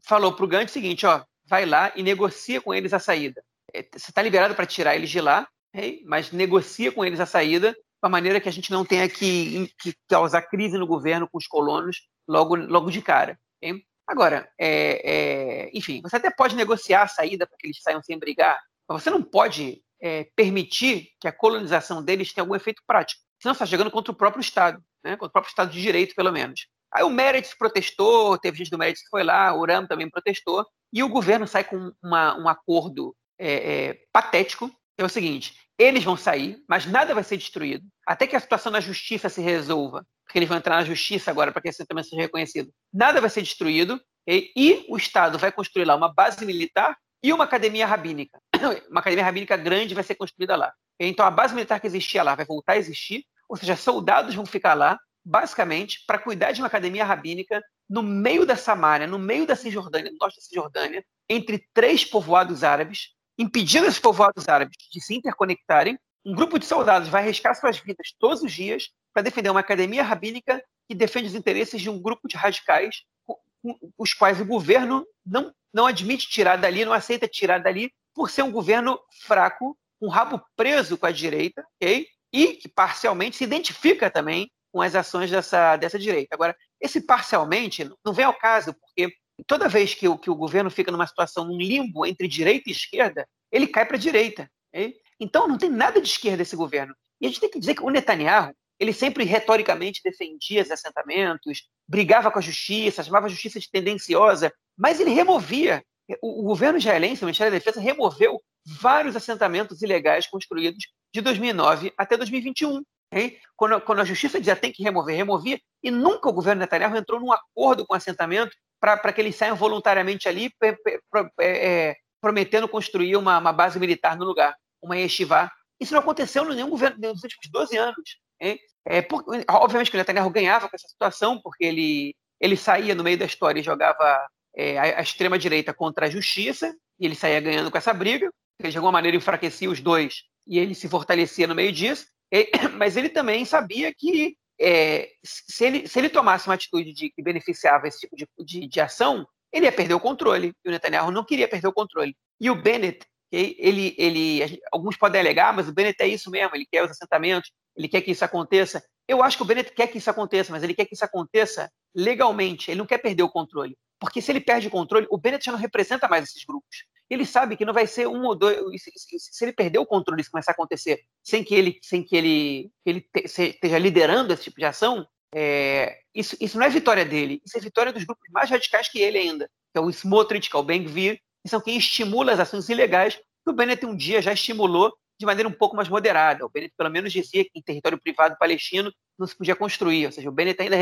falou para o Gantz o seguinte, ó, vai lá e negocia com eles a saída. É, você está liberado para tirar eles de lá, okay? mas negocia com eles a saída de uma maneira que a gente não tenha que, que causar crise no governo com os colonos logo, logo de cara. Okay? Agora, é, é, enfim, você até pode negociar a saída para que eles saiam sem brigar, mas você não pode é, permitir que a colonização deles tenha algum efeito prático. Senão está chegando contra o próprio Estado, né? contra o próprio Estado de Direito, pelo menos. Aí o Meredith protestou, teve gente do Meredith que foi lá, o Uram também protestou, e o governo sai com uma, um acordo é, é, patético, é o seguinte, eles vão sair, mas nada vai ser destruído, até que a situação na justiça se resolva, porque eles vão entrar na justiça agora para que esse também seja reconhecido. Nada vai ser destruído, e, e o Estado vai construir lá uma base militar e uma academia rabínica. Uma academia rabínica grande vai ser construída lá. Então a base militar que existia lá vai voltar a existir, ou seja, soldados vão ficar lá, basicamente, para cuidar de uma academia rabínica no meio da Samária, no meio da Cisjordânia, no norte da Cisjordânia, entre três povoados árabes, impedindo esses povoados árabes de se interconectarem. Um grupo de soldados vai arriscar suas vidas todos os dias para defender uma academia rabínica que defende os interesses de um grupo de radicais os quais o governo não, não admite tirar dali, não aceita tirar dali, por ser um governo fraco, um rabo preso com a direita? E que parcialmente se identifica também com as ações dessa, dessa direita. Agora, esse parcialmente não vem ao caso, porque toda vez que o, que o governo fica numa situação, num limbo entre direita e esquerda, ele cai para a direita. Okay? Então, não tem nada de esquerda esse governo. E a gente tem que dizer que o Netanyahu, ele sempre retoricamente defendia os assentamentos, brigava com a justiça, chamava a justiça de tendenciosa, mas ele removia. O, o governo israelense, o Ministério da Defesa, removeu vários assentamentos ilegais construídos de 2009 até 2021. Hein? Quando, quando, a justiça dizia tem que remover, removia, e nunca o governo Netanyahu entrou num acordo com o assentamento para que eles saiam voluntariamente ali, é, é, prometendo construir uma, uma, base militar no lugar, uma yeshiva. Isso não aconteceu em nenhum governo nos últimos 12 anos. É, por, obviamente que o Netanyahu ganhava com essa situação, porque ele, ele saía no meio da história e jogava é, a, a extrema-direita contra a justiça, e ele saía ganhando com essa briga. Ele, de alguma maneira, enfraquecia os dois e ele se fortalecia no meio disso. E, mas ele também sabia que é, se, ele, se ele tomasse uma atitude de, que beneficiava esse tipo de, de, de ação, ele ia perder o controle. E o Netanyahu não queria perder o controle. E o Bennett, ele, ele, alguns podem alegar, mas o Bennett é isso mesmo, ele quer os assentamentos, ele quer que isso aconteça. Eu acho que o Bennett quer que isso aconteça, mas ele quer que isso aconteça legalmente, ele não quer perder o controle. Porque se ele perde o controle, o Bennett já não representa mais esses grupos. Ele sabe que não vai ser um ou dois. Se ele perder o controle, isso começar a acontecer sem que ele, sem que ele, ele esteja liderando esse tipo de ação, é, isso, isso não é vitória dele, isso é vitória dos grupos mais radicais que ele ainda, que é o Smotrich, que é o Ben-Gvir, que são quem estimula as ações ilegais que o Bennett um dia já estimulou de maneira um pouco mais moderada. O Bennett pelo menos dizia que em território privado palestino não se podia construir, ou seja, o Bennett ainda,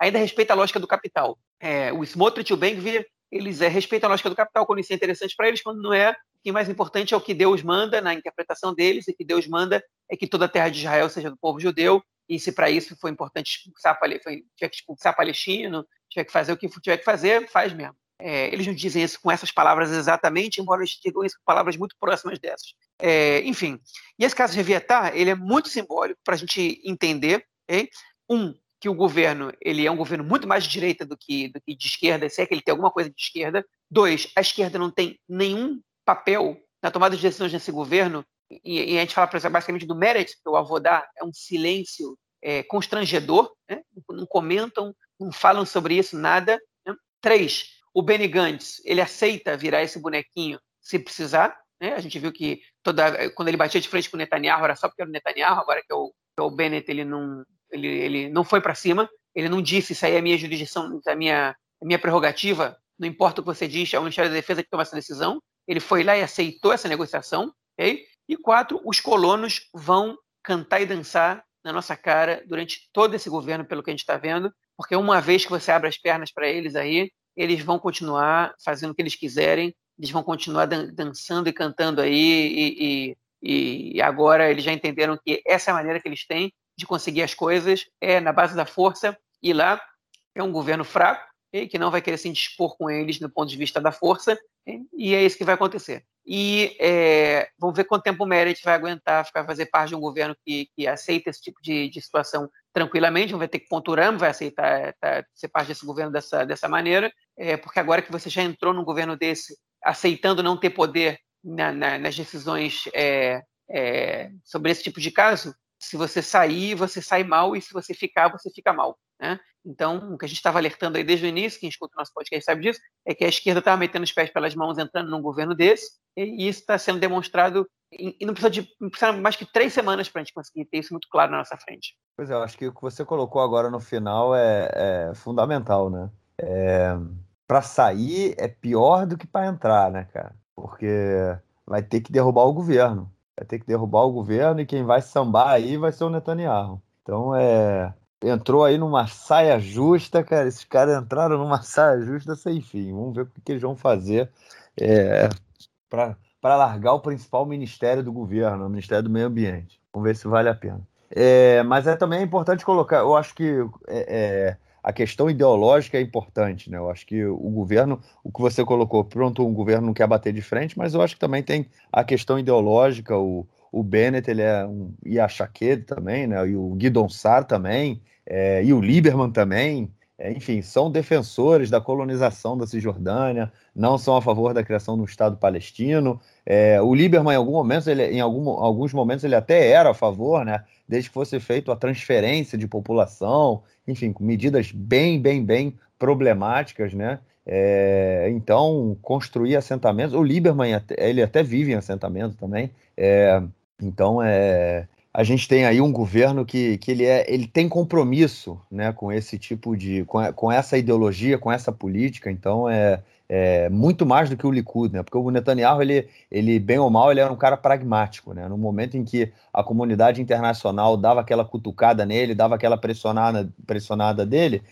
ainda respeita a lógica do capital. É, o Smotrich e o Ben-Gvir, eles é, respeitam a lógica do capital quando isso é interessante para eles, quando não é, o que mais importante é o que Deus manda na interpretação deles, e que Deus manda é que toda a terra de Israel seja do povo judeu, e se para isso foi importante expulsar, foi, tiver que expulsar palestino, tiver que fazer o que tiver que fazer, faz mesmo. É, eles não dizem isso com essas palavras exatamente, embora eles digam isso com palavras muito próximas dessas. É, enfim, e esse caso de Eviatar, ele é muito simbólico para a gente entender, um, que o governo ele é um governo muito mais de direita do que, do que de esquerda, se é que ele tem alguma coisa de esquerda. Dois, a esquerda não tem nenhum papel na tomada de decisões nesse governo, e, e a gente fala basicamente do Meredith, que o avô dá, é um silêncio é, constrangedor, né? não comentam, não falam sobre isso, nada. Né? Três, O Benny Gantz, ele aceita virar esse bonequinho se precisar. Né? A gente viu que toda, quando ele batia de frente com o Netanyahu era só porque era o Netanyahu, agora que é o, que é o Bennett ele não, ele, ele não foi para cima, ele não disse isso aí é minha jurisdição, é minha, é minha prerrogativa, não importa o que você diz, é o Ministério da Defesa que toma essa decisão. Ele foi lá e aceitou essa negociação. Okay? E quatro, os colonos vão cantar e dançar na nossa cara durante todo esse governo, pelo que a gente está vendo, porque uma vez que você abre as pernas para eles aí, eles vão continuar fazendo o que eles quiserem, eles vão continuar dan dançando e cantando aí, e, e, e, agora eles já entenderam que essa é a maneira que eles têm de conseguir as coisas, é na base da força, e lá é um governo fraco, que não vai querer se dispor com eles do ponto de vista da força, e é isso que vai acontecer. E é, vamos ver quanto tempo o Merit vai aguentar ficar fazer parte de um governo que, que aceita esse tipo de, de situação tranquilamente, não vai ter que Ponturam vai aceitar tá, ser parte desse governo dessa, dessa maneira, é, porque agora que você já entrou num governo desse, aceitando não ter poder na, na, nas decisões é, é, sobre esse tipo de caso, se você sair, você sai mal, e se você ficar, você fica mal. Né? Então, o que a gente estava alertando aí desde o início, quem escuta o nosso podcast sabe disso, é que a esquerda estava metendo os pés pelas mãos, entrando num governo desse, e isso está sendo demonstrado, e não precisa, de, não precisa mais que três semanas para a gente conseguir ter isso muito claro na nossa frente. Pois é, eu acho que o que você colocou agora no final é, é fundamental, né? É, para sair é pior do que para entrar, né, cara? Porque vai ter que derrubar o governo vai ter que derrubar o governo e quem vai sambar aí vai ser o Netanyahu. Então é. Entrou aí numa saia justa, cara. Esses caras entraram numa saia justa sem fim. Vamos ver o que, eles vão fazer é, para largar o principal ministério do governo, o Ministério do Meio Ambiente. Vamos ver se vale a pena. É, mas é também importante colocar, eu acho que é, é a questão ideológica é importante, né? Eu acho que o governo, o que você colocou, pronto, o governo não quer bater de frente, mas eu acho que também tem a questão ideológica, o, o Bennett, ele é um, e a Shaqued também, né? E o Guidon Sar também, é, e o Lieberman também, é, enfim, são defensores da colonização da Cisjordânia, não são a favor da criação de um Estado palestino. É, o Lieberman, em, algum momento, ele, em algum, alguns momentos, ele até era a favor, né? Desde que fosse feita a transferência de população, enfim, com medidas bem, bem, bem problemáticas, né? É, então, construir assentamentos. O Lieberman, ele até vive em assentamento também. É, então, é, a gente tem aí um governo que, que ele, é, ele tem compromisso né, com esse tipo de. Com, com essa ideologia, com essa política. Então, é, é, muito mais do que o Likud, né? Porque o Netanyahu, ele, ele, bem ou mal, ele era um cara pragmático, né? No momento em que a comunidade internacional dava aquela cutucada nele, dava aquela pressionada, pressionada dele,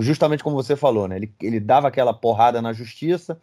justamente como você falou, né? Ele, ele dava aquela porrada na justiça,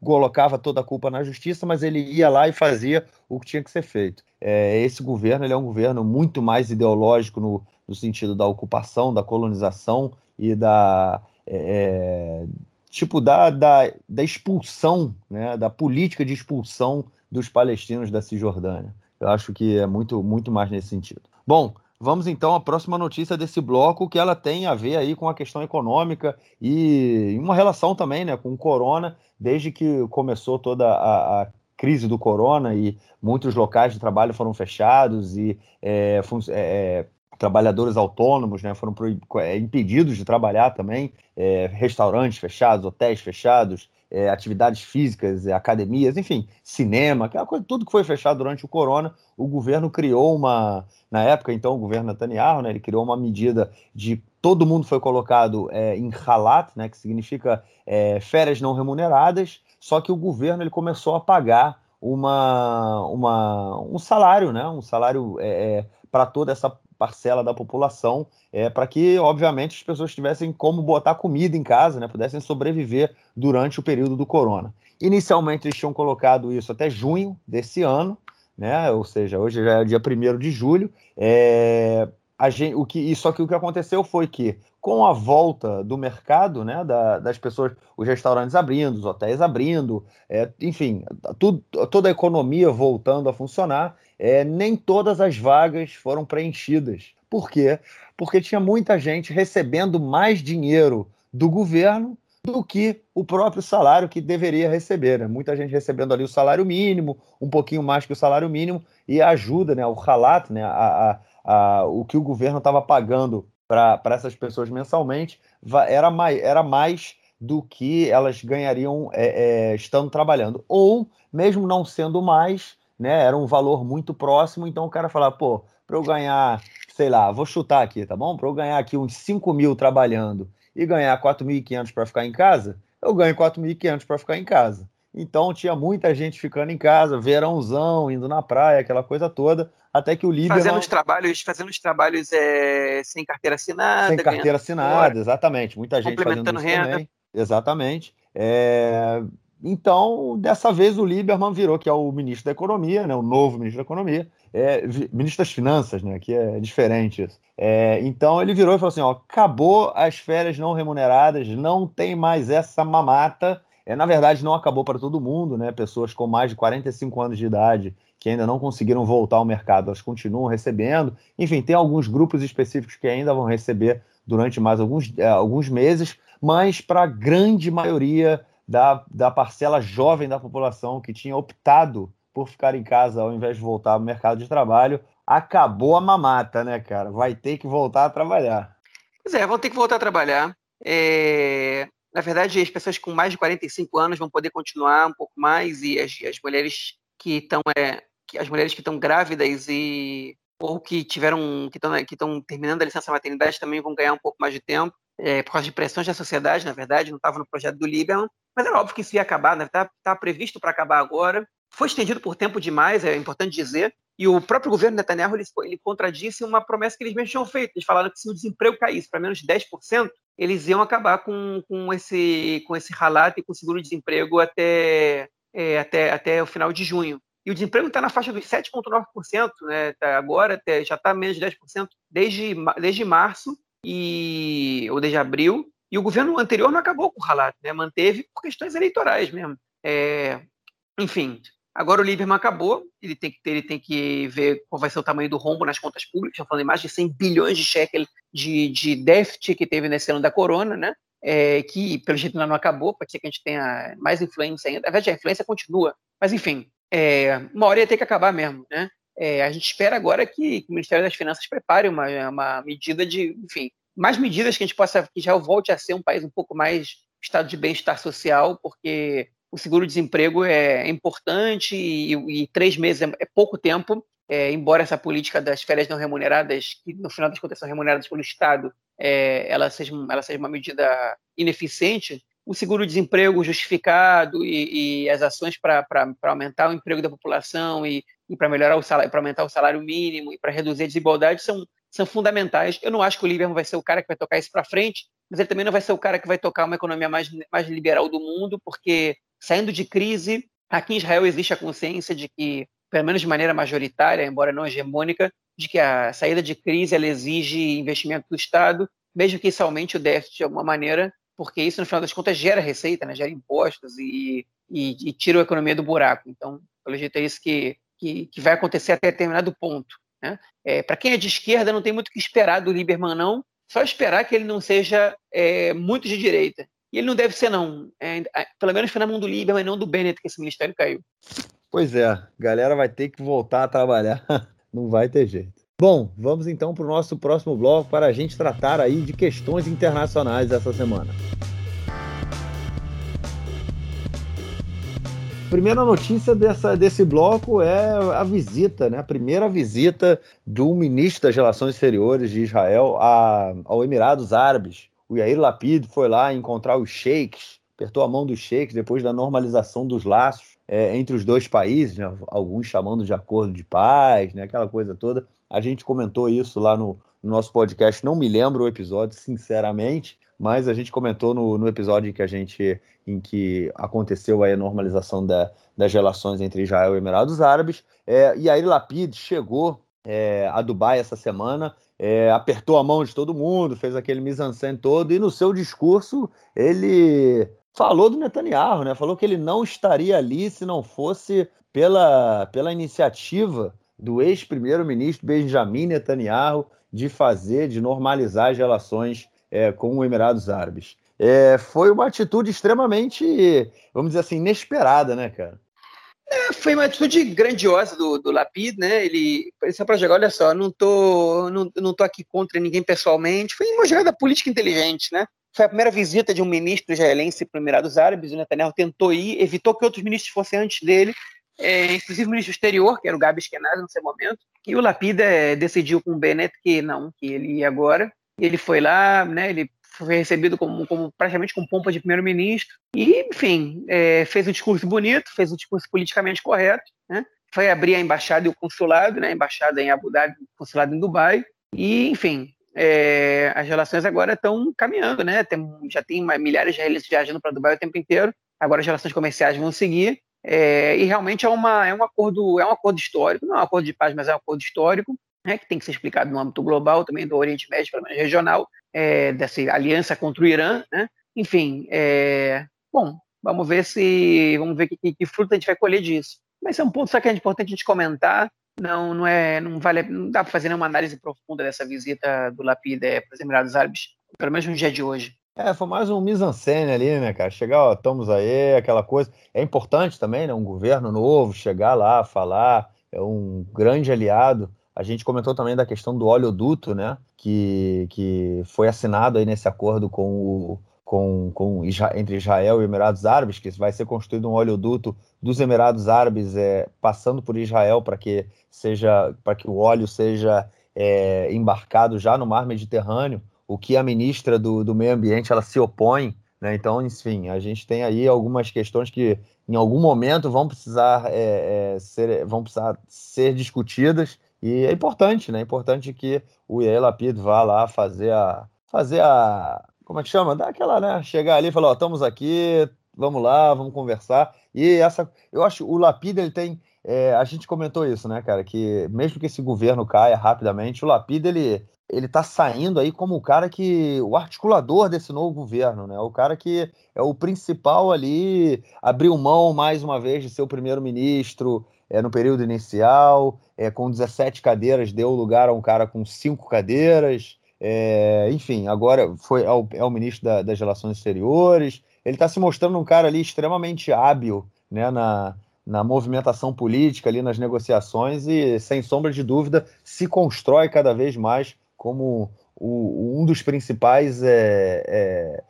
colocava toda a culpa na justiça, mas ele ia lá e fazia o que tinha que ser feito. É, esse governo, ele é um governo muito mais ideológico no, no sentido da ocupação, da colonização e da... É, é tipo da, da, da expulsão, né, da política de expulsão dos palestinos da Cisjordânia. Eu acho que é muito, muito mais nesse sentido. Bom, vamos então à próxima notícia desse bloco, que ela tem a ver aí com a questão econômica e uma relação também né, com o corona, desde que começou toda a, a crise do corona e muitos locais de trabalho foram fechados e é, é, trabalhadores autônomos né, foram é, impedidos de trabalhar também, é, restaurantes fechados, hotéis fechados, é, atividades físicas, é, academias, enfim, cinema, aquela coisa, tudo que foi fechado durante o corona, o governo criou uma, na época então o governo Netanyahu, né, ele criou uma medida de todo mundo foi colocado é, em halat, né, que significa é, férias não remuneradas, só que o governo ele começou a pagar uma, uma, um salário, né, um salário para toda essa parcela da população, é, para que, obviamente, as pessoas tivessem como botar comida em casa, né, pudessem sobreviver durante o período do corona. Inicialmente, eles tinham colocado isso até junho desse ano, né, ou seja, hoje já é dia 1 de julho. É, gente, o que, só que o que aconteceu foi que, com a volta do mercado, né, da, das pessoas, os restaurantes abrindo, os hotéis abrindo, é, enfim, tudo, toda a economia voltando a funcionar, é, nem todas as vagas foram preenchidas. Por quê? Porque tinha muita gente recebendo mais dinheiro do governo do que o próprio salário que deveria receber. Né? Muita gente recebendo ali o salário mínimo, um pouquinho mais que o salário mínimo, e a ajuda, né, o ralat, né, a, a, a, o que o governo estava pagando para essas pessoas mensalmente, era mais, era mais do que elas ganhariam é, é, estando trabalhando. Ou, mesmo não sendo mais, né, era um valor muito próximo, então o cara fala, pô, para eu ganhar, sei lá, vou chutar aqui, tá bom? Para eu ganhar aqui uns 5 mil trabalhando e ganhar 4.500 para ficar em casa, eu ganho 4.500 para ficar em casa. Então tinha muita gente ficando em casa, verãozão, indo na praia, aquela coisa toda, até que o Lieberman... Fazendo os trabalhos, fazendo os trabalhos é, sem carteira assinada. Sem carteira assinada, exatamente. Muita gente fazendo isso renda. também. Exatamente. É... Então, dessa vez o Lieberman virou, que é o ministro da Economia, né, o novo ministro da Economia, é, ministro das Finanças, né, que é diferente isso. É, então ele virou e falou assim: ó, acabou as férias não remuneradas, não tem mais essa mamata. É, na verdade, não acabou para todo mundo, né? Pessoas com mais de 45 anos de idade que ainda não conseguiram voltar ao mercado, elas continuam recebendo. Enfim, tem alguns grupos específicos que ainda vão receber durante mais alguns, é, alguns meses, mas para a grande maioria da, da parcela jovem da população que tinha optado por ficar em casa ao invés de voltar ao mercado de trabalho, acabou a mamata, né, cara? Vai ter que voltar a trabalhar. Pois é, vão ter que voltar a trabalhar. É... Na verdade, as pessoas com mais de 45 anos vão poder continuar um pouco mais e as, as mulheres que estão é, as mulheres que estão grávidas e ou que tiveram que estão que estão terminando a licença maternidade também vão ganhar um pouco mais de tempo é, por causa de pressões da sociedade, na verdade, não estava no projeto do Lieberman, mas era óbvio que isso ia acabar, né? tá previsto para acabar agora. Foi estendido por tempo demais, é importante dizer, e o próprio governo Netanyahu ele, ele contradisse uma promessa que eles mesmos tinham feito. Eles falaram que se o desemprego caísse para menos de 10%, eles iam acabar com, com, esse, com esse ralato e com o seguro-desemprego até, é, até, até o final de junho. E o desemprego está na faixa dos 7,9%, né? Tá agora já está menos de 10% desde, desde março, e, ou desde abril, e o governo anterior não acabou com o ralato, né? manteve por questões eleitorais mesmo. É, enfim, agora o Lieberman acabou, ele tem, que, ele tem que ver qual vai ser o tamanho do rombo nas contas públicas, estão falando em mais de 100 bilhões de shekel de, de déficit que teve nesse ano da corona, né? É, que pelo jeito ainda não acabou, pode ser que a gente tenha mais influência ainda. Na verdade, a influência continua, mas enfim, é, uma hora ia ter que acabar mesmo, né? É, a gente espera agora que, que, o Ministério das Finanças prepare uma, uma medida de, enfim, mais medidas que a gente possa, que já volte a ser um país um pouco mais estado de bem-estar social, porque o seguro-desemprego é importante e, e, três meses é, é pouco tempo, é, embora essa política das férias não remuneradas, que no final das contas são remuneradas pelo Estado, é, ela, seja, ela seja uma medida ineficiente, o seguro-desemprego justificado e, e as ações para aumentar o emprego da população e, e para melhorar o salário, para aumentar o salário mínimo e para reduzir a desigualdade são, são fundamentais. Eu não acho que o Lieberman vai ser o cara que vai tocar isso para frente, mas ele também não vai ser o cara que vai tocar uma economia mais, mais liberal do mundo, porque saindo de crise, aqui em Israel existe a consciência de que, pelo menos de maneira majoritária, embora não hegemônica, de que a saída de crise ela exige investimento do Estado, mesmo que isso aumente o déficit de alguma maneira, porque isso, no final das contas, gera receita, né? gera impostos e, e, e tira a economia do buraco. Então, pelo jeito, é isso que, que, que vai acontecer até determinado ponto. Né? É, Para quem é de esquerda, não tem muito o que esperar do Lieberman, não. Só esperar que ele não seja é, muito de direita. E ele não deve ser, não. É, pelo menos foi na mão do Lieberman não do Bennett que esse ministério caiu. Pois é, galera vai ter que voltar a trabalhar. não vai ter jeito. Bom, vamos então para o nosso próximo bloco para a gente tratar aí de questões internacionais essa semana. Primeira notícia dessa, desse bloco é a visita, né? A primeira visita do ministro das Relações Exteriores de Israel a, ao Emirados Árabes. O Yair Lapid foi lá encontrar os sheiks, apertou a mão dos sheiks depois da normalização dos laços é, entre os dois países, né? alguns chamando de acordo de paz, né? aquela coisa toda. A gente comentou isso lá no, no nosso podcast, não me lembro o episódio, sinceramente, mas a gente comentou no, no episódio em que a gente em que aconteceu a normalização da, das relações entre Israel e Emirados Árabes. É, e aí Lapid chegou é, a Dubai essa semana, é, apertou a mão de todo mundo, fez aquele mise-en-scène todo, e no seu discurso ele falou do Netanyahu, né? Falou que ele não estaria ali se não fosse pela, pela iniciativa do ex-primeiro-ministro Benjamin Netanyahu de fazer, de normalizar as relações é, com os Emirados Árabes. É, foi uma atitude extremamente, vamos dizer assim, inesperada, né, cara? É, foi uma atitude grandiosa do, do Lapid, né? Ele só para jogar, olha só, não tô, não, não tô aqui contra ninguém pessoalmente. Foi uma jogada política inteligente, né? Foi a primeira visita de um ministro israelense para os Emirados Árabes. O Netanyahu tentou ir, evitou que outros ministros fossem antes dele, é, inclusive o ministro exterior, que era o Gabi Eskenazi seu momento. E o Lapida é, decidiu com o Bennett que não, que ele ia agora. Ele foi lá, né, ele foi recebido como, como praticamente com pompa de primeiro-ministro. E, enfim, é, fez um discurso bonito, fez um discurso politicamente correto. Né? Foi abrir a embaixada e o consulado, né? a embaixada em Abu Dhabi, consulado em Dubai. E, enfim, é, as relações agora estão caminhando, né? Tem, já tem milhares de israelenses viajando para Dubai o tempo inteiro. Agora as relações comerciais vão seguir. É, e realmente é, uma, é um acordo é um acordo histórico, não é um acordo de paz, mas é um acordo histórico, né, que tem que ser explicado no âmbito global, também do Oriente Médio, pelo menos regional, é, dessa aliança contra o Irã, né? Enfim, é, bom, vamos ver se vamos ver que, que, que fruto a gente vai colher disso. Mas é um ponto só que é importante a gente comentar não, não é, não vale, não dá para fazer nenhuma análise profunda dessa visita do Lapida é, para os Emirados Árabes, pelo menos no dia de hoje. É, foi mais um mise-en-scène ali, né, cara? Chegar, ó, estamos aí, aquela coisa. É importante também, né? Um governo novo, chegar lá, falar, é um grande aliado. A gente comentou também da questão do oleoduto, né? Que, que foi assinado aí nesse acordo com o, com, com entre Israel e Emirados Árabes, que vai ser construído um oleoduto dos Emirados Árabes é, passando por Israel para que seja para que o óleo seja é, embarcado já no Mar Mediterrâneo, o que a ministra do, do Meio Ambiente ela se opõe. Né? Então, enfim, a gente tem aí algumas questões que em algum momento vão precisar, é, é ser, vão precisar ser discutidas e é importante, né? É importante que o Yair Lapid vá lá fazer a, fazer a, como é que chama? Dá aquela, né? Chegar ali e falar, ó, estamos aqui, vamos lá, vamos conversar. E essa, eu acho, o Lapida, ele tem, é, a gente comentou isso, né, cara, que mesmo que esse governo caia rapidamente, o Lapida, ele, ele tá saindo aí como o cara que, o articulador desse novo governo, né, o cara que é o principal ali, abriu mão mais uma vez de ser o primeiro-ministro, é, no período inicial, é, com 17 cadeiras, deu lugar a um cara com cinco cadeiras, é, enfim, agora foi é o, é o ministro da, das Relações Exteriores. Ele está se mostrando um cara ali extremamente hábil né, na, na movimentação política, ali nas negociações, e sem sombra de dúvida se constrói cada vez mais como o, um dos principais é, é,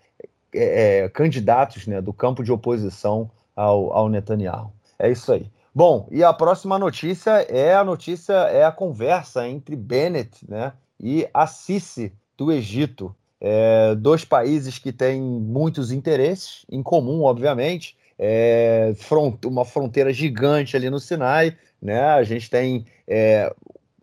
é, é, candidatos né, do campo de oposição ao, ao Netanyahu. É isso aí. Bom, e a próxima notícia é a notícia, é a conversa entre Bennett, né, e a Sisi, do Egito. É, dois países que têm muitos interesses em comum, obviamente. É, front, uma fronteira gigante ali no Sinai. Né? A gente tem é,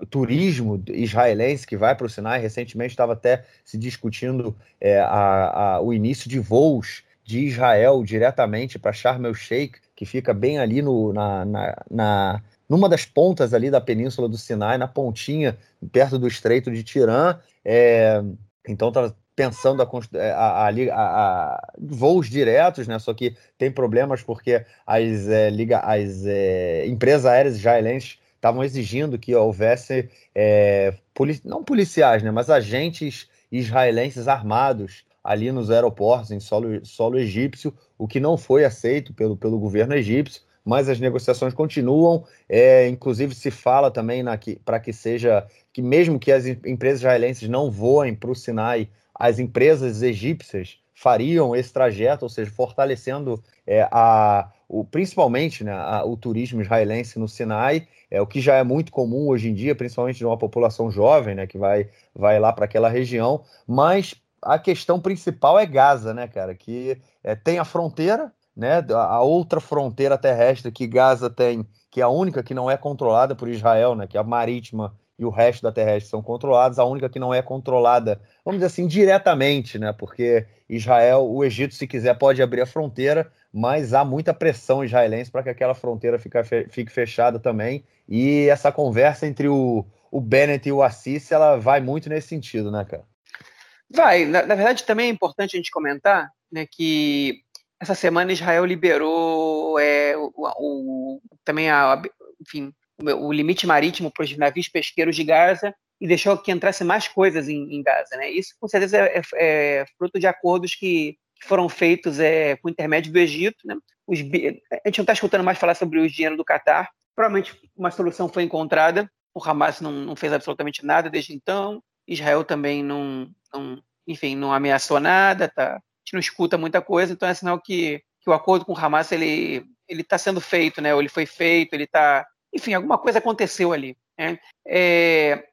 turismo israelense que vai para o Sinai. Recentemente estava até se discutindo é, a, a, o início de voos de Israel diretamente para Sharm el-Sheikh, que fica bem ali no, na, na, na, numa das pontas ali da península do Sinai, na pontinha, perto do Estreito de Tirã. É, então estava pensando a, a, a, a, voos diretos, né? Só que tem problemas porque as, é, liga, as é, empresas aéreas israelenses estavam exigindo que houvesse é, não policiais, né? Mas agentes israelenses armados ali nos aeroportos em solo, solo egípcio, o que não foi aceito pelo, pelo governo egípcio mas as negociações continuam. É, inclusive, se fala também para que seja que, mesmo que as empresas israelenses não voem para o Sinai, as empresas egípcias fariam esse trajeto, ou seja, fortalecendo é, a, o, principalmente né, a, o turismo israelense no Sinai, é o que já é muito comum hoje em dia, principalmente de uma população jovem né, que vai, vai lá para aquela região. Mas a questão principal é Gaza, né, cara? Que é, tem a fronteira, né, a outra fronteira terrestre que Gaza tem, que é a única que não é controlada por Israel, né, que é a marítima e o resto da terrestre são controlados, a única que não é controlada, vamos dizer assim, diretamente, né, porque Israel, o Egito, se quiser, pode abrir a fronteira, mas há muita pressão israelense para que aquela fronteira fique fechada também, e essa conversa entre o, o Bennett e o Assis, ela vai muito nesse sentido, né, cara? Vai, na, na verdade também é importante a gente comentar né, que essa semana Israel liberou é, o, o, também a, enfim, o, o limite marítimo para os navios pesqueiros de Gaza e deixou que entrasse mais coisas em, em Gaza. Né? Isso, com certeza, é, é, é fruto de acordos que, que foram feitos é, com intermédio do Egito. Né? Os, a gente não está escutando mais falar sobre o dinheiro do Catar. Provavelmente uma solução foi encontrada. O Hamas não, não fez absolutamente nada desde então. Israel também não, não enfim, não ameaçou nada, tá, gente não escuta muita coisa, então é sinal que, que o acordo com o Hamas ele ele está sendo feito, né? Ou ele foi feito, ele está, enfim, alguma coisa aconteceu ali. Né? É,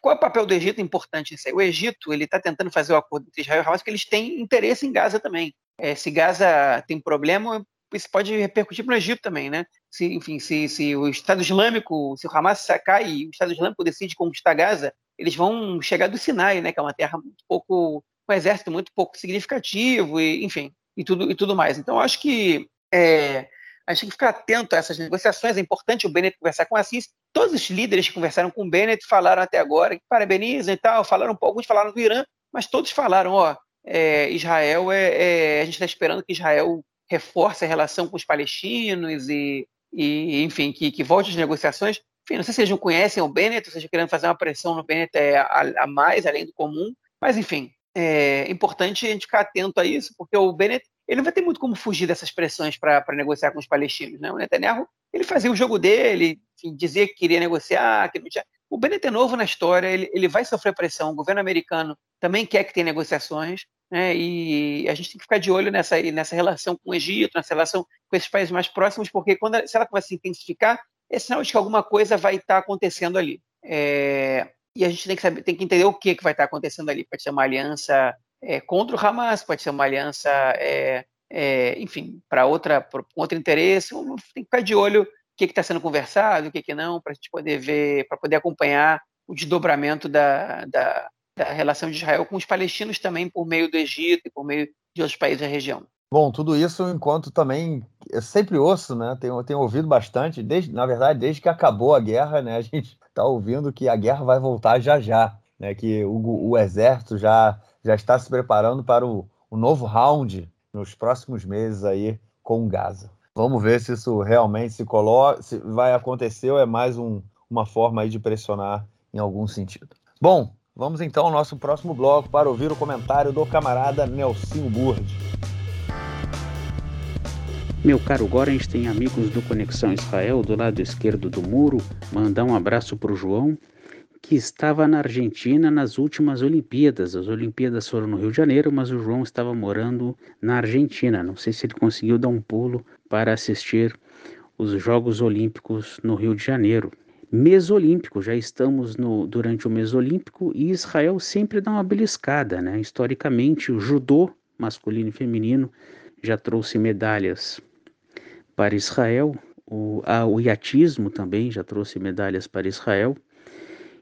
qual é o papel do Egito importante nisso aí? O Egito ele está tentando fazer o acordo entre Israel e Hamas porque eles têm interesse em Gaza também. É, se Gaza tem problema, isso pode repercutir para o Egito também, né? Se, enfim, se, se o Estado Islâmico, se o Hamas sacar e o Estado Islâmico decide conquistar Gaza, eles vão chegar do Sinai, né? Que é uma terra muito pouco, um exército muito pouco significativo, e, enfim, e tudo, e tudo mais. Então, acho que é, a gente tem que ficar atento a essas negociações. É importante o Bennett conversar com o Assis. Todos os líderes que conversaram com o Bennett falaram até agora que parabenizam e tal, falaram alguns falaram do Irã, mas todos falaram, ó, é, Israel é, é, a gente está esperando que Israel reforce a relação com os palestinos e, e enfim, que, que volte às negociações. Enfim, não sei se vocês não conhecem o Bennett, vocês querendo fazer uma pressão no Bennett é, a, a mais, além do comum, mas enfim, é importante a gente ficar atento a isso, porque o Bennett ele não vai ter muito como fugir dessas pressões para negociar com os palestinos. Né? O Netanyahu ele fazia o jogo dele, enfim, dizia que queria negociar, que não tinha. O Bennett é novo na história, ele, ele vai sofrer pressão. O governo americano também quer que tenha negociações, né? e a gente tem que ficar de olho nessa, nessa relação com o Egito, nessa relação com esses países mais próximos, porque quando se ela começa a se intensificar, é sinal de que alguma coisa vai estar acontecendo ali. É, e a gente tem que, saber, tem que entender o que, que vai estar acontecendo ali. Pode ser uma aliança é, contra o Hamas, pode ser uma aliança, é, é, enfim, para outra, outro interesse. Tem que ficar de olho o que está sendo conversado, o que, que não, para a gente poder ver, para poder acompanhar o desdobramento da, da, da, relação de Israel com os palestinos também por meio do Egito e por meio de outros países da região. Bom, tudo isso enquanto também eu sempre ouço, né? Tenho, tenho ouvido bastante, desde, na verdade, desde que acabou a guerra, né? A gente está ouvindo que a guerra vai voltar já já, né? Que o, o exército já já está se preparando para o, o novo round nos próximos meses aí com Gaza. Vamos ver se isso realmente se coloca, se vai acontecer ou é mais um, uma forma aí de pressionar em algum sentido. Bom, vamos então ao nosso próximo bloco para ouvir o comentário do camarada Nelson Burd. Meu caro Gorens tem amigos do Conexão Israel do lado esquerdo do muro. Mandar um abraço para o João que estava na Argentina nas últimas Olimpíadas. As Olimpíadas foram no Rio de Janeiro, mas o João estava morando na Argentina. Não sei se ele conseguiu dar um pulo para assistir os Jogos Olímpicos no Rio de Janeiro. Mês Olímpico, já estamos no, durante o mês Olímpico e Israel sempre dá uma beliscada, né? Historicamente, o judô masculino e feminino já trouxe medalhas para Israel, o, a, o iatismo também já trouxe medalhas para Israel.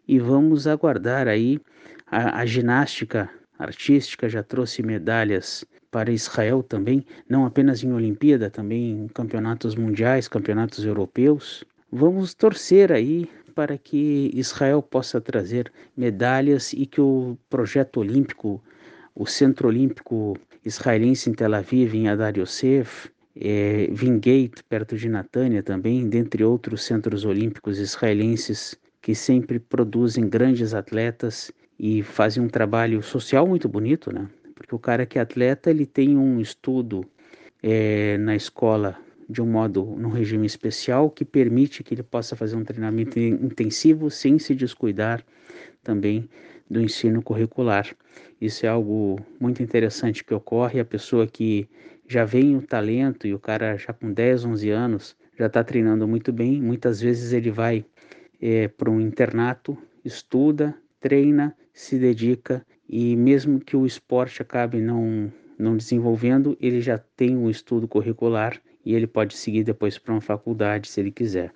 E vamos aguardar aí. A, a ginástica artística já trouxe medalhas para Israel também, não apenas em Olimpíada, também em campeonatos mundiais, campeonatos europeus. Vamos torcer aí para que Israel possa trazer medalhas e que o projeto olímpico, o Centro Olímpico Israelense em Tel Aviv, em Adar Yosef, é, Vingate, perto de Natânia também, dentre outros centros olímpicos israelenses que sempre produzem grandes atletas e fazem um trabalho social muito bonito, né? Porque o cara que é atleta, ele tem um estudo é, na escola de um modo, num regime especial, que permite que ele possa fazer um treinamento intensivo sem se descuidar também do ensino curricular. Isso é algo muito interessante que ocorre. A pessoa que já vem o talento e o cara já com 10, 11 anos já está treinando muito bem, muitas vezes ele vai é, para um internato, estuda, treina, se dedica e mesmo que o esporte acabe não, não desenvolvendo, ele já tem um estudo curricular e ele pode seguir depois para uma faculdade se ele quiser.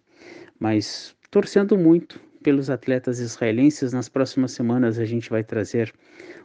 Mas torcendo muito pelos atletas israelenses, nas próximas semanas a gente vai trazer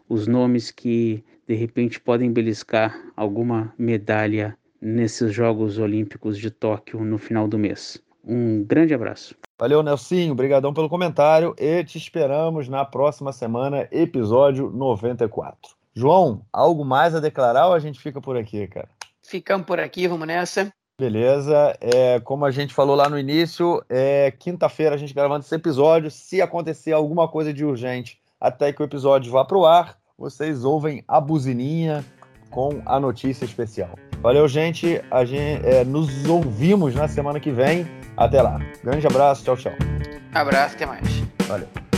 os nomes que de repente podem beliscar alguma medalha nesses Jogos Olímpicos de Tóquio no final do mês. Um grande abraço. Valeu, Nelsinho. Obrigadão pelo comentário e te esperamos na próxima semana, episódio 94. João, algo mais a declarar ou a gente fica por aqui, cara? Ficamos por aqui, vamos nessa. Beleza. É, como a gente falou lá no início, é quinta-feira a gente gravando esse episódio. Se acontecer alguma coisa de urgente até que o episódio vá para o ar, vocês ouvem a buzininha com a notícia especial. Valeu, gente. A gente é, nos ouvimos na semana que vem. Até lá. Grande abraço, tchau, tchau. Abraço, até mais. Valeu.